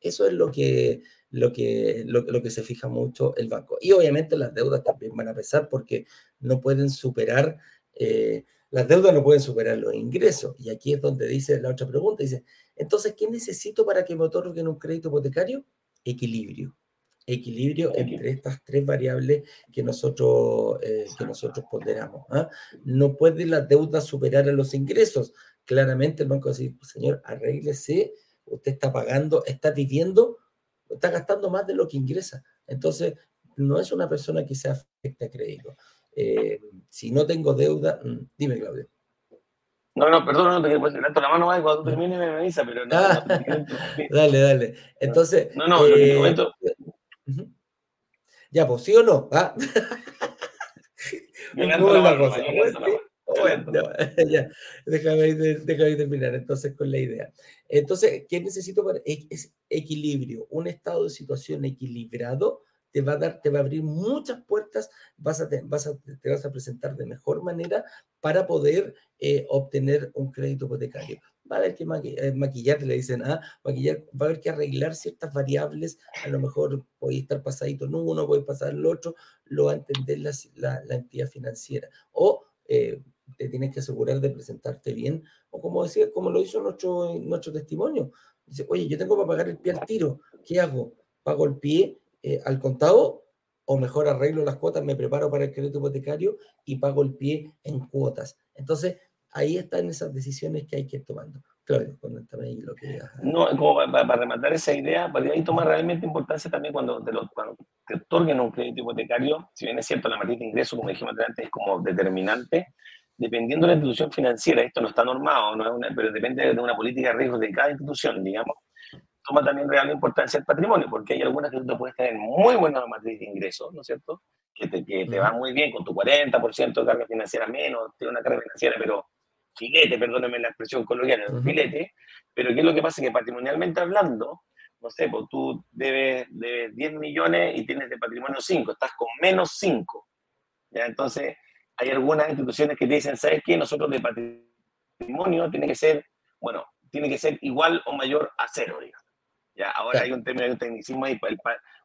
Eso es lo que, lo que, lo, que se fija mucho el banco. Y obviamente las deudas también van a pesar porque no pueden superar... Eh, las deudas no pueden superar los ingresos. Y aquí es donde dice la otra pregunta. Dice, entonces, ¿qué necesito para que me otorguen un crédito hipotecario? Equilibrio. Equilibrio entre estas tres variables que nosotros, eh, que nosotros ponderamos. ¿ah? No puede la deuda superar a los ingresos. Claramente el banco va a decir, señor, arréglese, usted está pagando, está viviendo, está gastando más de lo que ingresa. Entonces, no es una persona que se afecte a crédito. Eh, si no tengo deuda, mm, dime, Claudio. No, no, perdón, no te quiero levanto la mano más cuando tú termines me avisa, pero no. Ah, dale, dale. Entonces. No, no, lo que te eh, comento. Ya, pues, ¿sí o no? ¿Ah? ¿Cómo es la cosa? ya, déjame, déjame, terminar entonces con la idea. Entonces, ¿qué necesito para es equilibrio? Un estado de situación equilibrado te va a dar, te va a abrir muchas puertas, vas a te, vas a, te vas a presentar de mejor manera para poder eh, obtener un crédito hipotecario. Va a haber que eh, maquillar, le dicen, ah, maquillar, va a haber que arreglar ciertas variables, a lo mejor voy a estar pasadito en uno, voy a pasar el otro, lo va a entender la, la, entidad financiera. O eh, te tienes que asegurar de presentarte bien, o como decía, como lo hizo nuestro, nuestro testimonio. Dice, oye, yo tengo para pagar el pie al tiro, ¿qué hago? Pago el pie eh, al contado o mejor arreglo las cuotas, me preparo para el crédito hipotecario y pago el pie en cuotas. Entonces, ahí están esas decisiones que hay que ir tomando. Claudio, coméntame ahí lo que... No, como para, rematar esa idea, para ahí realmente importancia también cuando te, lo, cuando te otorguen un crédito hipotecario, si bien es cierto, la matriz de ingreso, como dijimos antes, es como determinante, dependiendo de la institución financiera, esto no está normado, no es una, pero depende de una política de riesgos de cada institución, digamos, toma también real importancia el patrimonio, porque hay algunas que tú puedes tener muy buena matriz de ingresos, ¿no es cierto? Que te, que te va muy bien con tu 40% de carga financiera menos, tiene una carga financiera, pero filete, perdóneme la expresión coloquial, uh filete, pero ¿qué es lo que pasa? Que patrimonialmente hablando, no sé, pues tú debes, debes 10 millones y tienes de patrimonio 5, estás con menos 5. ¿ya? Entonces, hay algunas instituciones que te dicen, ¿sabes qué? Nosotros de patrimonio tiene que ser, bueno, tiene que ser igual o mayor a cero, digamos. ¿ya? Ahora hay un término, hay un tecnicismo ahí,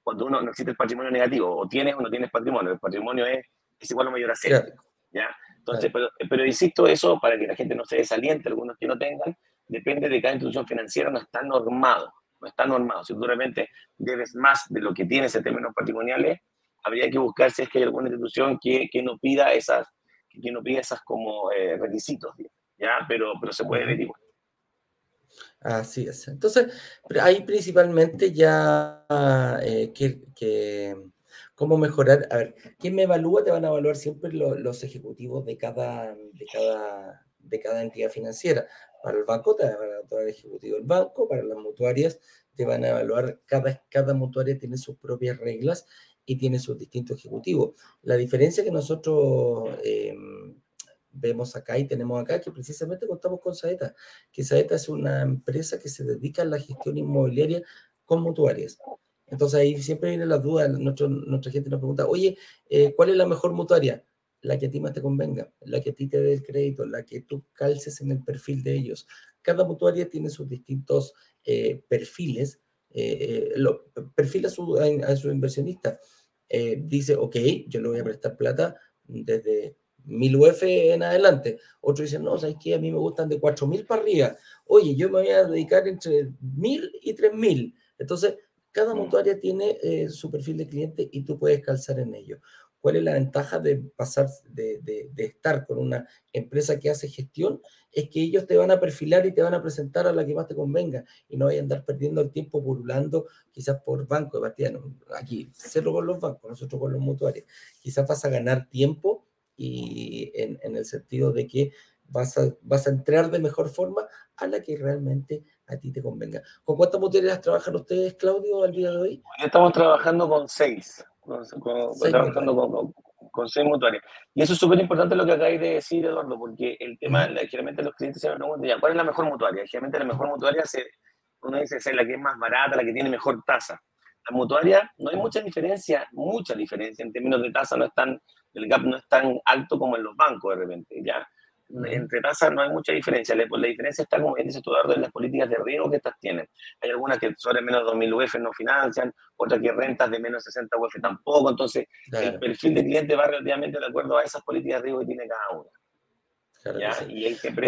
cuando uno no existe el patrimonio negativo, o tienes o no tienes patrimonio, el patrimonio es, es igual o mayor a cero. ¿ya? Entonces, pero, pero, insisto, eso para que la gente no se desaliente, algunos que no tengan, depende de cada institución financiera, no está normado, no está normado. Si tú realmente debes más de lo que tienes en términos patrimoniales, habría que buscar si es que hay alguna institución que, que no pida esas, que no pida esas como eh, requisitos, ¿ya? Pero, pero se puede averiguar. Así es. Entonces, ahí principalmente ya eh, que, cómo mejorar. A ver, ¿quién me evalúa? Te van a evaluar siempre los ejecutivos de cada, de, cada, de cada entidad financiera. Para el banco te van a evaluar el ejecutivo del banco, para las mutuarias te van a evaluar, cada, cada mutuaria tiene sus propias reglas y tiene sus distintos ejecutivos. La diferencia que nosotros... Em, vemos acá y tenemos acá que precisamente contamos con Saeta, que Saeta es una empresa que se dedica a la gestión inmobiliaria con mutuarias. Entonces ahí siempre viene la duda, nuestra gente nos pregunta, oye, eh, ¿cuál es la mejor mutuaria? La que a ti más te convenga, la que a ti te dé el crédito, la que tú calces en el perfil de ellos. Cada mutuaria tiene sus distintos eh, perfiles, eh, lo, perfila a su, a su inversionista. dice, ok, yo le voy a prestar plata desde 1000 UF en adelante. Otros dicen, no, ¿sabes qué? A mí me gustan de 4000 para arriba. Oye, yo me voy a dedicar entre 1000 y 3000. Entonces, cada mm. mutuaria tiene eh, su perfil de cliente y tú puedes calzar en ello. ¿Cuál es la ventaja de pasar, de, de, de, estar con una empresa que hace gestión? Es que ellos te van a perfilar y te van a presentar a la que más te convenga y no vayan a andar perdiendo el tiempo burlando quizás por banco de partida. aquí, cero con los bancos, nosotros con los mutuarios. Quizás vas a ganar tiempo y en, el sentido de que vas a, vas a entrar de mejor forma a la que realmente a ti te convenga. ¿Con cuántas mutuarias trabajan ustedes, Claudio, al día de hoy? Estamos trabajando con seis. trabajando con, con seis mutuarias. Y eso es súper importante lo que acabáis de decir, Eduardo, porque el tema, generalmente los clientes se me preguntan, ¿cuál es la mejor mutuaria? Generalmente la mejor mutuaria, se, uno dice, es la que es más barata, la que tiene mejor tasa. La mutuaria, no hay mucha diferencia, mucha diferencia en términos de tasa, no es tan, el gap no es tan alto como en los bancos de repente, ¿ya? Entre tasas no hay mucha diferencia. La, la diferencia está, como dice Eduardo, en las políticas de riesgo que estas tienen. Hay algunas que sobre menos de 2.000 UF no financian, otras que rentas de menos de 60 UF tampoco. Entonces, el perfil de cliente va relativamente de acuerdo a esas políticas de riesgo que tiene cada una. ¿Ya? Y hay siempre,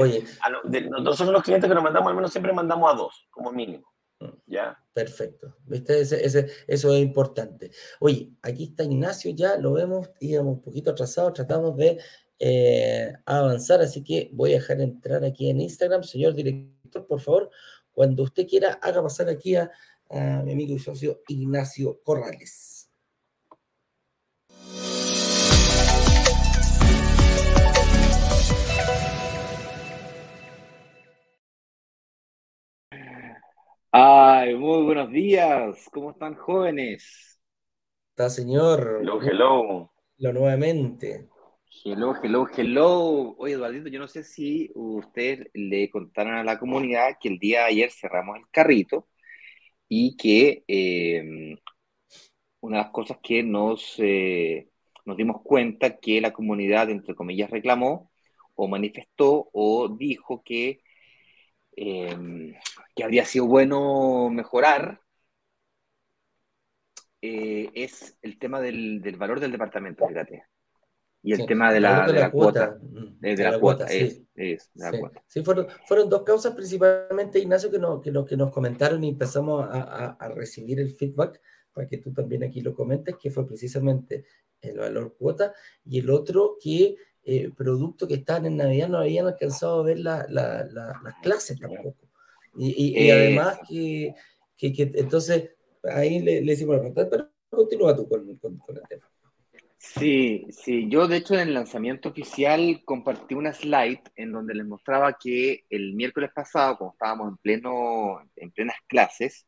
nosotros somos los clientes que nos mandamos, al menos siempre mandamos a dos, como mínimo. Mm. ¿Ya? Perfecto. ¿Viste? Ese, ese, eso es importante. Oye, aquí está Ignacio, ya lo vemos, íbamos un poquito atrasados, tratamos de eh, avanzar, así que voy a dejar entrar aquí en Instagram. Señor director, por favor, cuando usted quiera, haga pasar aquí a, mi amigo y socio Ignacio Corrales. Ay, muy buenos días. ¿Cómo están jóvenes? Está, señor. Hello, hello. Lo nuevamente. Hello, hello, hello. Oye, Eduardito, yo no sé si ustedes le contaron a la comunidad que el día de ayer cerramos el carrito y que em, una de las cosas que nos, eh, nos dimos cuenta que la comunidad, entre comillas, reclamó o manifestó o dijo que, em, que habría sido bueno mejorar eh, es el tema del, del valor del departamento, fíjate. Y el tema de la, de la, cuota. De, la, cuota, es, sí. fueron, fueron dos causas principalmente, Ignacio, que, no, que, lo, que nos comentaron y empezamos a, a, recibir el feedback, para que tú también aquí lo comentes, que fue precisamente el valor cuota, y el otro que eh, producto que estaban en Navidad no habían alcanzado a ver la, las clases tampoco. Y, y, además que, que, que, entonces ahí le, le decimos la pregunta, pero continúa tú con, con, con el tema. Sí, sí, yo de hecho en el lanzamiento oficial compartí una slide en donde les mostraba que el miércoles pasado, cuando estábamos en, pleno, en plenas clases,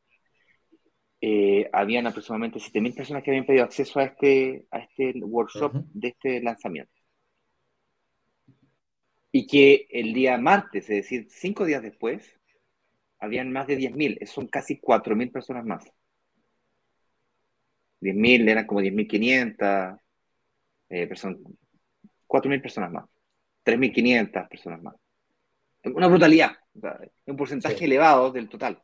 eh, habían aproximadamente 7.000 personas que habían pedido acceso a este, a este workshop de este lanzamiento. Y que el día martes, es decir, cinco días después, habían más de 10.000, son casi 4.000 personas más. 10.000 eran como 10.500 eh, personas, 4.000 personas más, 3.500 personas más. Una brutalidad, un porcentaje elevado del total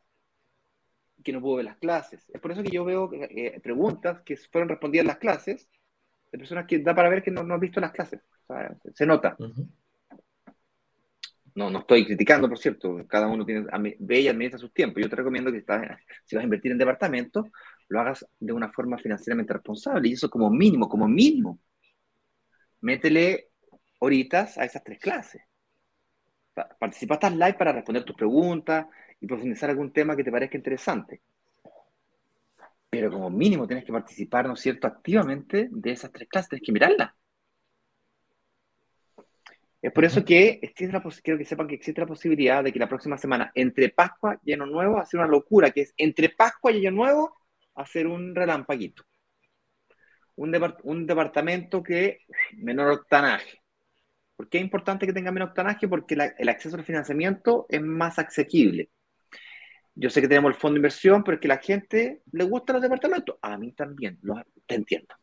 que no pudo ver las clases. Es por eso que yo veo eh, preguntas que fueron respondidas en las clases de personas que da para ver que no, no han visto las clases. se nota. No, no estoy criticando, por cierto. Cada uno tiene, ve y administra sus tiempos. Yo te recomiendo que si vas a invertir en departamento, lo hagas de una forma financieramente responsable. Y eso como mínimo, como mínimo métele horitas a esas tres clases. Participa estas live para responder tus preguntas y profundizar algún tema que te parezca interesante. Pero como mínimo tienes que participar, ¿no es cierto?, activamente de esas tres clases, tienes que mirarlas. Es por eso que existe la quiero que sepan que existe la posibilidad de que la próxima semana, entre Pascua y Año Nuevo, hacer una locura, que es entre Pascua y Año Nuevo, hacer un relampaguito un, departamento que menor octanaje. ¿Por qué es importante que tenga menor octanaje? Porque el acceso al financiamiento es más asequible. Yo sé que tenemos el fondo de inversión, pero es que la gente le gustan los departamentos. A mí también, te entiendo.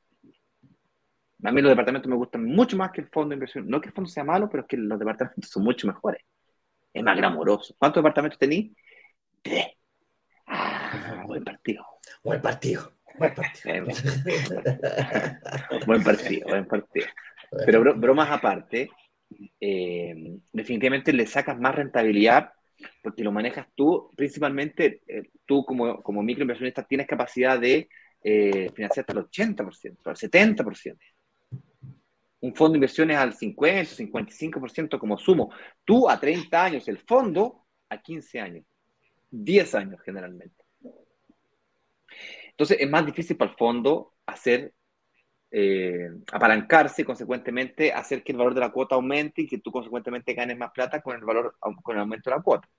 A mí los departamentos me gustan mucho más que el fondo de inversión. No que el fondo sea malo, pero es que los departamentos son mucho mejores. Es más glamoroso. ¿Cuántos departamentos tenéis? Tres. Ah, buen partido. Buen partido. Buen partido. buen partido, buen partido. Pero bromas aparte, eh, definitivamente le sacas más rentabilidad porque lo manejas tú, principalmente eh, tú como, como microinversionista tienes capacidad de eh, financiar hasta el 80%, al 70%. Un fondo de inversiones al 50, 55% como sumo. Tú a 30 años, el fondo a 15 años, 10 años generalmente. Entonces es más difícil para el fondo hacer, eh, apalancarse y consecuentemente hacer que el valor de la cuota aumente y que tú consecuentemente ganes más plata con el valor, con el aumento de la cuota.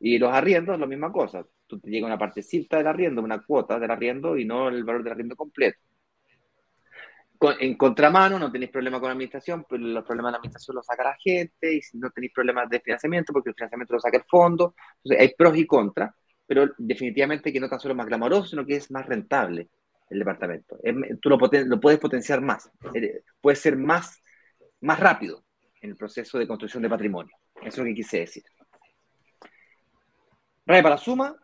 Y los arriendos la misma cosa. Tú te llega una partecita del arriendo, una cuota del arriendo y no el valor del arriendo completo. en contramano, no tenéis problema con la administración, pero los problemas de la administración los saca la gente, y si no tenéis problemas de financiamiento, porque el financiamiento lo saca el fondo. Entonces, hay pros y contras, pero definitivamente que no tan solo es más glamoroso, sino que es más rentable el departamento. tú lo, lo, puedes potenciar más, eh, puede ser más, más rápido en el proceso de construcción de patrimonio. Eso es lo que quise decir. Ray, para la suma,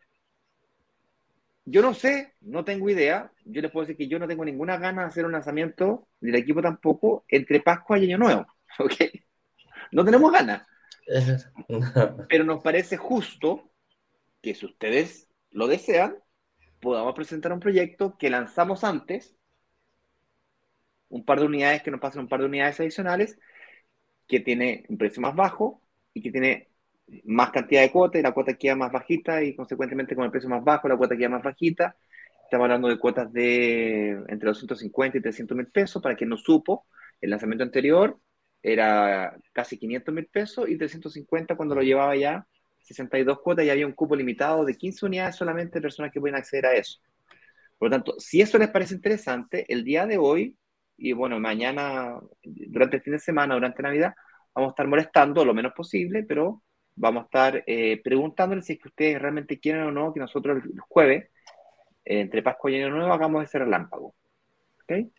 yo no sé, no tengo idea. Yo les puedo decir que yo no tengo ninguna gana de hacer un lanzamiento, ni el equipo tampoco, entre Pascua y Año Nuevo. ¿Ok? No tenemos ganas. Pero nos parece justo que si ustedes lo desean, podamos presentar un proyecto que lanzamos antes, un par de unidades que nos pasen un par de unidades adicionales, que tiene un precio más bajo y que tiene más cantidad de cuotas y la cuota queda más bajita y consecuentemente con el precio más bajo la cuota queda más bajita. Estamos hablando de cuotas de entre 250 y 300 mil pesos. Para quien no supo, el lanzamiento anterior era casi 500 mil pesos y 350 cuando lo llevaba ya 62 cuotas y había un cupo limitado de 15 unidades solamente de personas que pueden acceder a eso. Por lo tanto, si eso les parece interesante, el día de hoy y bueno, mañana, durante el fin de semana, durante Navidad, vamos a estar molestando lo menos posible, pero vamos a estar eh, preguntándoles si es que ustedes realmente quieren o no que nosotros el jueves, entre Pascua y Año Nuevo, hagamos ese relámpago. ¿Okay?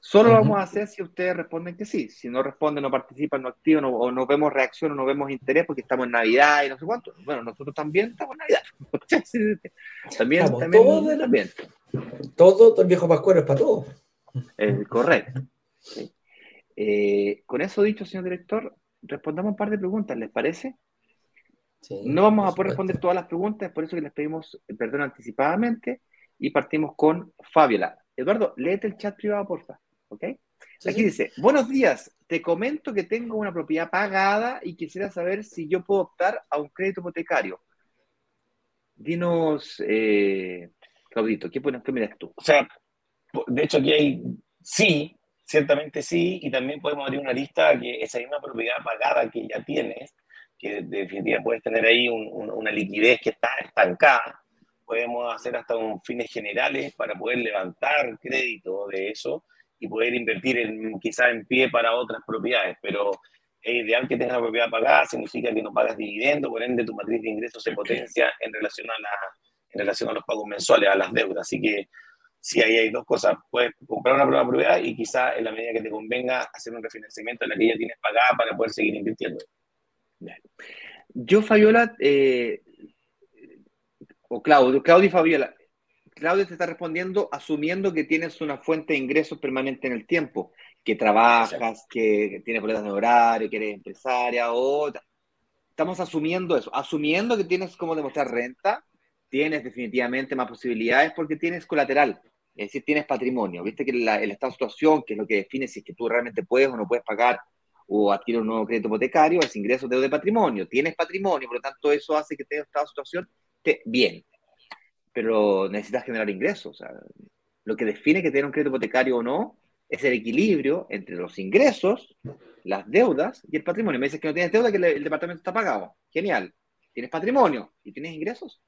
Solo lo vamos a hacer si ustedes responden que sí. Si no responden, no participan, no activan, o no vemos reacción o no vemos interés porque estamos en Navidad y no sé cuánto. Bueno, nosotros también estamos en Navidad. también, también, todo también. Todo, el viejo pascuero es para todos. correcto. Eh, con eso dicho, señor director, respondamos un par de preguntas, ¿les parece? no vamos a poder responder todas las preguntas, por eso que les pedimos perdón anticipadamente y partimos con Fabiola. Eduardo, léete el chat privado, porfa. ¿Ok? Aquí dice, buenos días, te comento que tengo una propiedad pagada y quisiera saber si yo puedo optar a un crédito hipotecario. Dinos, eh, Claudito, ¿qué, qué miras tú? O sea, de hecho aquí hay sí, ciertamente sí, y también podemos abrir una lista que esa misma propiedad pagada que ya tienes, que definitivamente puedes tener ahí una liquidez que está estancada, podemos hacer hasta un fines generales para poder levantar crédito de eso y poder invertir en, quizá en pie para otras propiedades, pero es ideal que tengas la propiedad pagada, significa que no pagas dividendo, por ende tu matriz de ingresos se potencia en relación a, la, en relación a los pagos mensuales, a las deudas. Así que si ahí hay dos cosas, puedes comprar una prueba propiedad y quizá en la medida que te convenga hacer un refinanciamiento en la que ya tienes pagada para poder seguir invirtiendo. Yo, Fabiola, eh, o Claudio, Claudio y Fabiola, Claudio te está respondiendo asumiendo que tienes una fuente de ingresos permanente en el tiempo, que trabajas, que tienes boletas de horario, que eres empresaria, o... Estamos asumiendo eso, asumiendo que tienes cómo demostrar renta, tienes definitivamente más posibilidades porque tienes colateral. Es decir, tienes patrimonio. Viste que la, de situación, que es lo que define si es que tú realmente puedes o no puedes pagar o adquirir un nuevo crédito hipotecario, es ingreso de patrimonio. Tienes patrimonio, por lo tanto, eso hace que tengas estado de situación bien. Pero necesitas generar ingresos. Lo que define que tener un crédito hipotecario o no es el equilibrio entre los ingresos, las deudas y el patrimonio. Me dices que no tienes deuda, que el departamento está pagado. Genial. ¿Tienes patrimonio y tienes ingresos?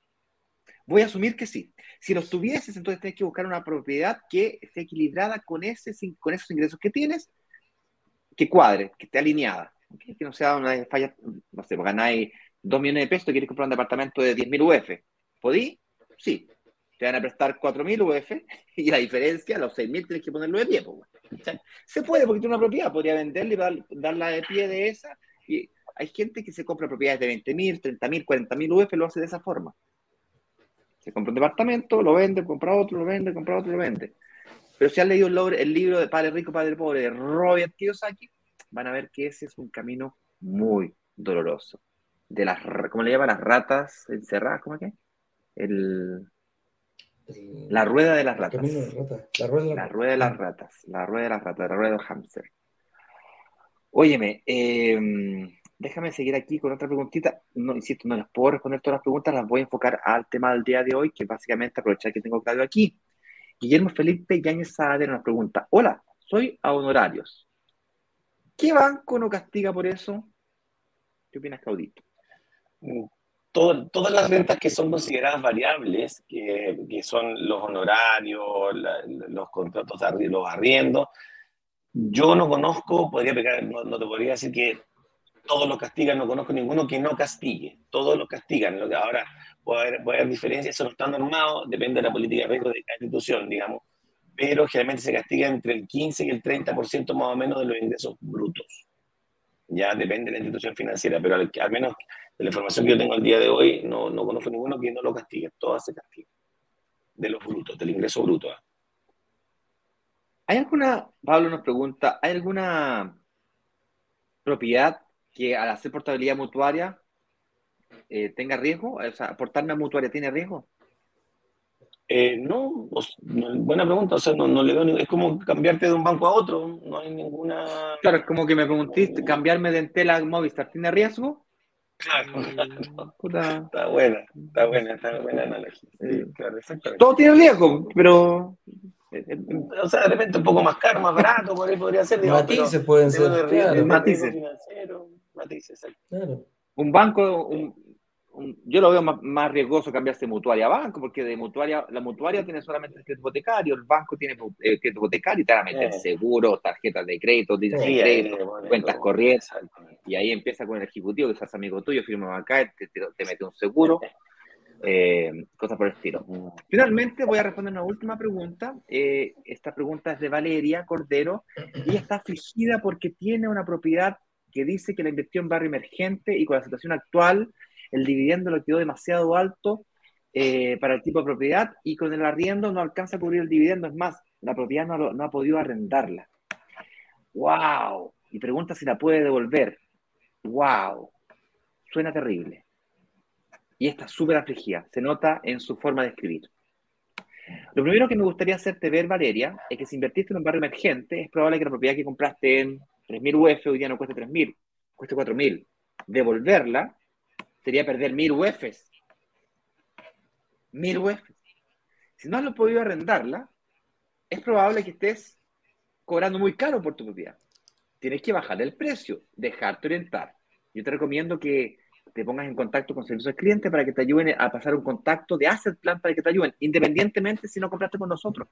Voy a asumir que sí. Si los tuvieses, entonces tienes que buscar una propiedad que esté equilibrada con esos ingresos que tienes, que cuadre, que esté alineada. Que no sea una falla, no sé, ganáis 2 millones de pesos y quieres comprar un departamento de 10.000 UF. ¿Podí? Sí. Te van a prestar 4.000 UF y la diferencia, los 6.000 tienes que ponerlo de pie. Se puede porque tiene una propiedad, podría venderla y darla de pie de esa. Y hay gente que se compra propiedades de 20.000, 30.000, 40.000 UF, lo hace de esa forma. Se compra un departamento, lo vende, compra otro, lo vende, compra otro, lo vende. Pero si han leído el, libro de Padre Rico, Padre Pobre de Robert Kiyosaki, van a ver que ese es un camino muy doloroso. De las, ¿cómo le llaman? Las ratas encerradas, ¿cómo es que? El, la rueda de las ratas. La, rueda de, la rueda de las ratas. La rueda de las ratas, la rueda del hámster. Óyeme, eh, déjame seguir aquí con otra preguntita. No, insisto, no les puedo responder todas las preguntas, las voy a enfocar al tema del día de hoy, que básicamente aprovechar que tengo Claudio aquí. Guillermo Felipe Yáñez Saavedra nos pregunta, hola, soy a honorarios. ¿Qué banco no castiga por eso? ¿Qué opinas, Claudito? Mm, todas las rentas que son consideradas variables, que, que son los honorarios, los contratos de los arriendos, Yo no conozco, podría pecar, no, te podría decir que todos los castigan, no conozco ninguno que no castigue, todos los castigan. Lo que ahora puede haber, puede haber diferencias, eso no está normado, depende de la política de riesgo de cada institución, digamos, pero generalmente se castiga entre el 15 y el 30% más o menos de los ingresos brutos. Ya depende de la institución financiera, pero al menos de la información que yo tengo el día de hoy, no, no conozco ninguno que no lo castigue, todas se castigan, de los brutos, del ingreso bruto. ¿eh? ¿Hay alguna, Pablo nos pregunta, ¿hay alguna propiedad que al hacer portabilidad mutuaria eh, tenga riesgo? O sea, ¿aportarme a mutuaria tiene riesgo? Eh, no, buena pregunta, o sea, no, no le veo, ni- es como cambiarte de un banco a otro, no hay ninguna... Claro, es como que me preguntiste, ¿cambiarme de Entel a Movistar tiene riesgo? Claro, Puta, está buena, está buena, está buena analogía. Sí, claro, exactamente. todo tiene riesgo, pero eh, eh, O sea, de repente un poco más caro, más barato, por ahí podría ser, digamos, Matices pueden en ser, riesgo, claro, matices. matices, exacto. claro. un banco, un- un- yo lo veo más, más riesgoso cambiarse de mutuaria a banco, porque de mutuaria, la mutuaria tiene solamente el crédito hipotecario, el banco tiene eh, crédito hipotecario y te van a meter Eh. seguros, tarjetas de crédito, líneas de crédito, bueno, cuentas corrientes, y ahí empieza con el ejecutivo, que hace amigo tuyo, firma acá, te, te- te mete un seguro, eh, cosas por el estilo. Finalmente voy a responder una última pregunta. Eh, esta pregunta es de Valeria Cordero y ella está afligida porque tiene una propiedad que dice que la invirtió en barrio emergente y con la situación actual el dividendo le quedó demasiado alto eh, para el tipo de propiedad y con el arriendo no alcanza a cubrir el dividendo. Es más, la propiedad no, lo- no ha podido arrendarla. ¡Wow! Y pregunta si la puede devolver. ¡Wow! Suena terrible. Y está súper afligida. Se nota en su forma de escribir. Lo primero que me gustaría hacerte ver, Valeria, es que si invertiste en un barrio emergente, es probable que la propiedad que compraste en 3.000 UF hoy día no cueste 3.000, cueste 4.000. Devolverla sería perder 1.000 UFs. 1.000 UFs. Si no has podido arrendarla, es probable que estés cobrando muy caro por tu propiedad. Tienes que bajar el precio, dejarte orientar. Yo te recomiendo que te pongas en contacto con servicios al cliente para que te ayuden a pasar un contacto de Asset Plan para que te ayuden, independientemente si no compraste con nosotros.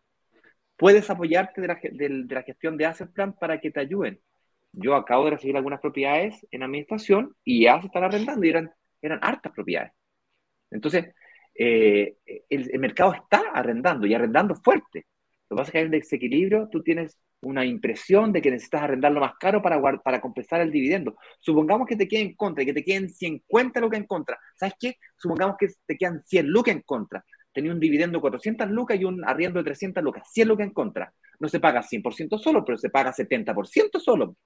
Puedes apoyarte de la, de la gestión de Asset Plan para que te ayuden. Yo acabo de recibir algunas propiedades en administración y ya se están arrendando y eran, eran hartas propiedades. Entonces, eh, el, mercado está arrendando y arrendando fuerte. Lo que pasa es que hay un desequilibrio, tú tienes una impresión de que necesitas arrendarlo más caro para, para compensar el dividendo. Supongamos que te quede en contra y que te queden 50 lucas en contra. ¿Sabes qué? Supongamos que te quedan 100 lucas en contra. Tenía un dividendo de 400 lucas y un arriendo de 300 lucas. 100 lucas en contra. No se paga 100% solo, pero se paga 70% solo.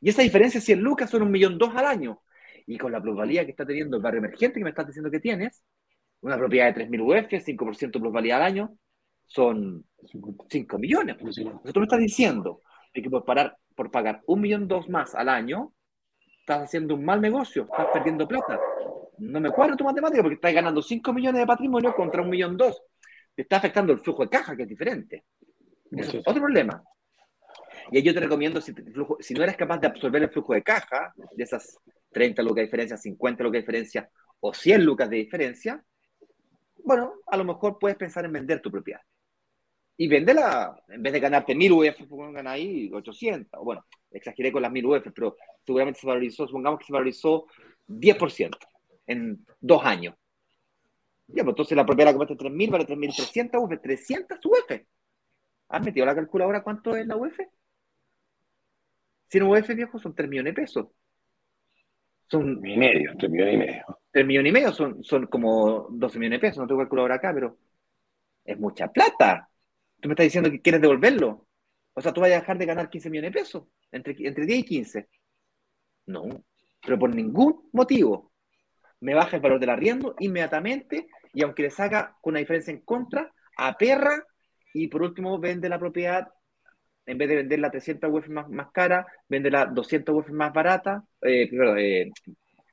Y esa diferencia, 100 lucas, son un millón dos al año. Y con la plusvalía que está teniendo el barrio emergente que me estás diciendo que tienes, una propiedad de 3.000 UF, 5% de plusvalía al año, son 5 millones. Tú me estás diciendo de que por, parar, por pagar un millón dos más al año, estás haciendo un mal negocio, estás perdiendo plata. No me cuadra tu matemática porque estás ganando 5 millones de patrimonio contra un millón dos. Te está afectando el flujo de caja, que es diferente. Eso es otro problema. Y ahí yo te recomiendo, si, te- flujo- si no eres capaz de absorber el flujo de caja, de esas 30 lucas de diferencia, 50 lucas de diferencia o 100 lucas de diferencia, bueno, a lo mejor puedes pensar en vender tu propiedad. Y venderla, en vez de ganarte 1000 UF, pongan ahí 800. o Bueno, exageré con las 1000 UF, pero seguramente se valorizó, supongamos que se valorizó 10% en dos años. Ya, pues entonces la propiedad que cuesta 3000 vale 3300 UF, 300 UF. ¿Has metido la calculadora cuánto es la UF? 100 UF, viejo, son 3 millones de pesos. Son Y medio, tres millones y medio. 3 millones y medio, son, son como 12 millones de pesos. No tengo calculadora acá, pero es mucha plata. Tú me estás diciendo que quieres devolverlo. O sea, tú vas a dejar de ganar 15 millones de pesos, entre, entre 10 y 15. No, pero por ningún motivo. Me baja el valor del arriendo inmediatamente y aunque le saca con una diferencia en contra, aperra y por último vende la propiedad, en vez de venderla 300 UF más, más cara, véndela 200 UF más barata, eh, perdón, eh,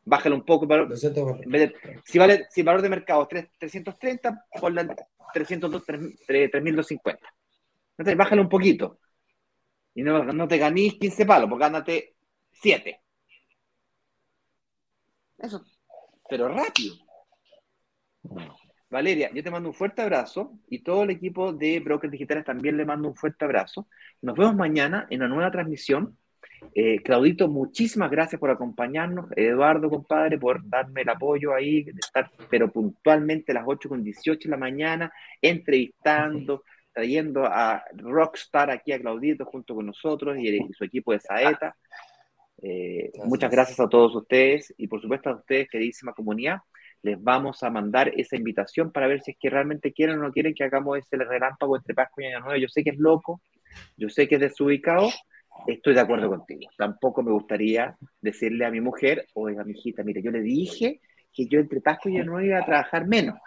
bájala un poco el valor, Lo siento, Juan. en vez de- si, vale, si el valor de mercado es tres- 330, ponla en 302, 3- 3250. Entonces, bájale un poquito. Y no, no te ganís 15 palos, pues gánate 7. Eso. Pero rápido. Valeria, yo te mando un fuerte abrazo y todo el equipo de Brokers Digitales también le mando un fuerte abrazo. Nos vemos mañana en una nueva transmisión. Eh, Claudito, muchísimas gracias por acompañarnos. Eduardo, compadre, por darme el apoyo ahí, de estar, pero puntualmente a las 8 con 18 de la mañana, entrevistando, trayendo a Rockstar aquí a Claudito junto con nosotros y, y su equipo de Saeta. Eh, muchas gracias a todos ustedes y por supuesto a ustedes, queridísima comunidad les vamos a mandar esa invitación para ver si es que realmente quieren o no quieren que hagamos ese relámpago entre Pascua y Año Nuevo. Yo sé que es loco, yo sé que es desubicado, estoy de acuerdo contigo. Tampoco me gustaría decirle a mi mujer, oiga, mi hijita, mire, yo le dije que yo entre Pascua y Año Nuevo iba a trabajar menos.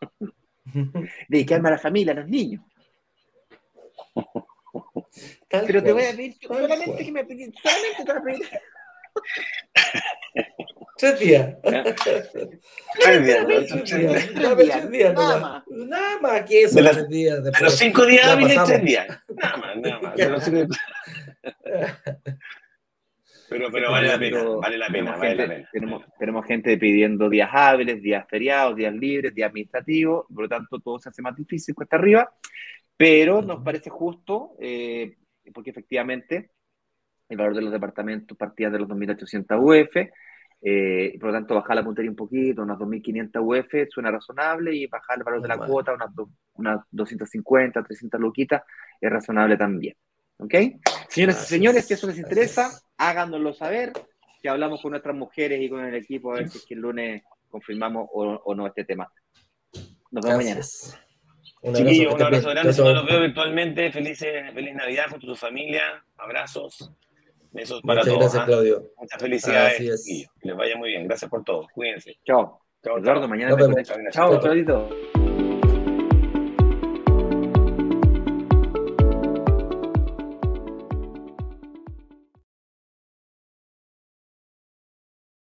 Dedicarme a la familia, a los niños. Pero te voy a pedir solamente que me solamente te voy a pedir Tres días. Tres días. Tres días. Nada más. Nada más que eso. Tres días. De los cinco días hábiles, tres días. Nada más, nada más. Pero, pero vale la pena, vale la pena, vale la pena. Tenemos, tenemos gente pidiendo días hábiles, días feriados, días libres, días administrativos, por lo tanto todo se hace más difícil cuesta arriba, pero nos parece justo, eh, porque efectivamente el valor de los departamentos partía de los 2.800 UF, eh, por lo tanto, bajar la puntería un poquito, unas 2.500 UF suena razonable y bajar el valor de la cuota, unas, unas 250, 300 luquitas, es razonable también. ¿Ok? Señoras y señores, si eso les interesa, háganoslo saber, que hablamos con nuestras mujeres y con el equipo a ver si es que el lunes confirmamos o, no este tema. Nos vemos mañana. Un abrazo, un abrazo grande, si no los veo virtualmente, feliz, feliz Navidad con tu familia, abrazos. Besos para Muchas todos. gracias, ¿ah? Claudio. Muchas felicidades. Que les vaya muy bien. Gracias por todo. Cuídense. Chao. Chao, Eduardo, chao. mañana Nos vemos. Chao, Claudito.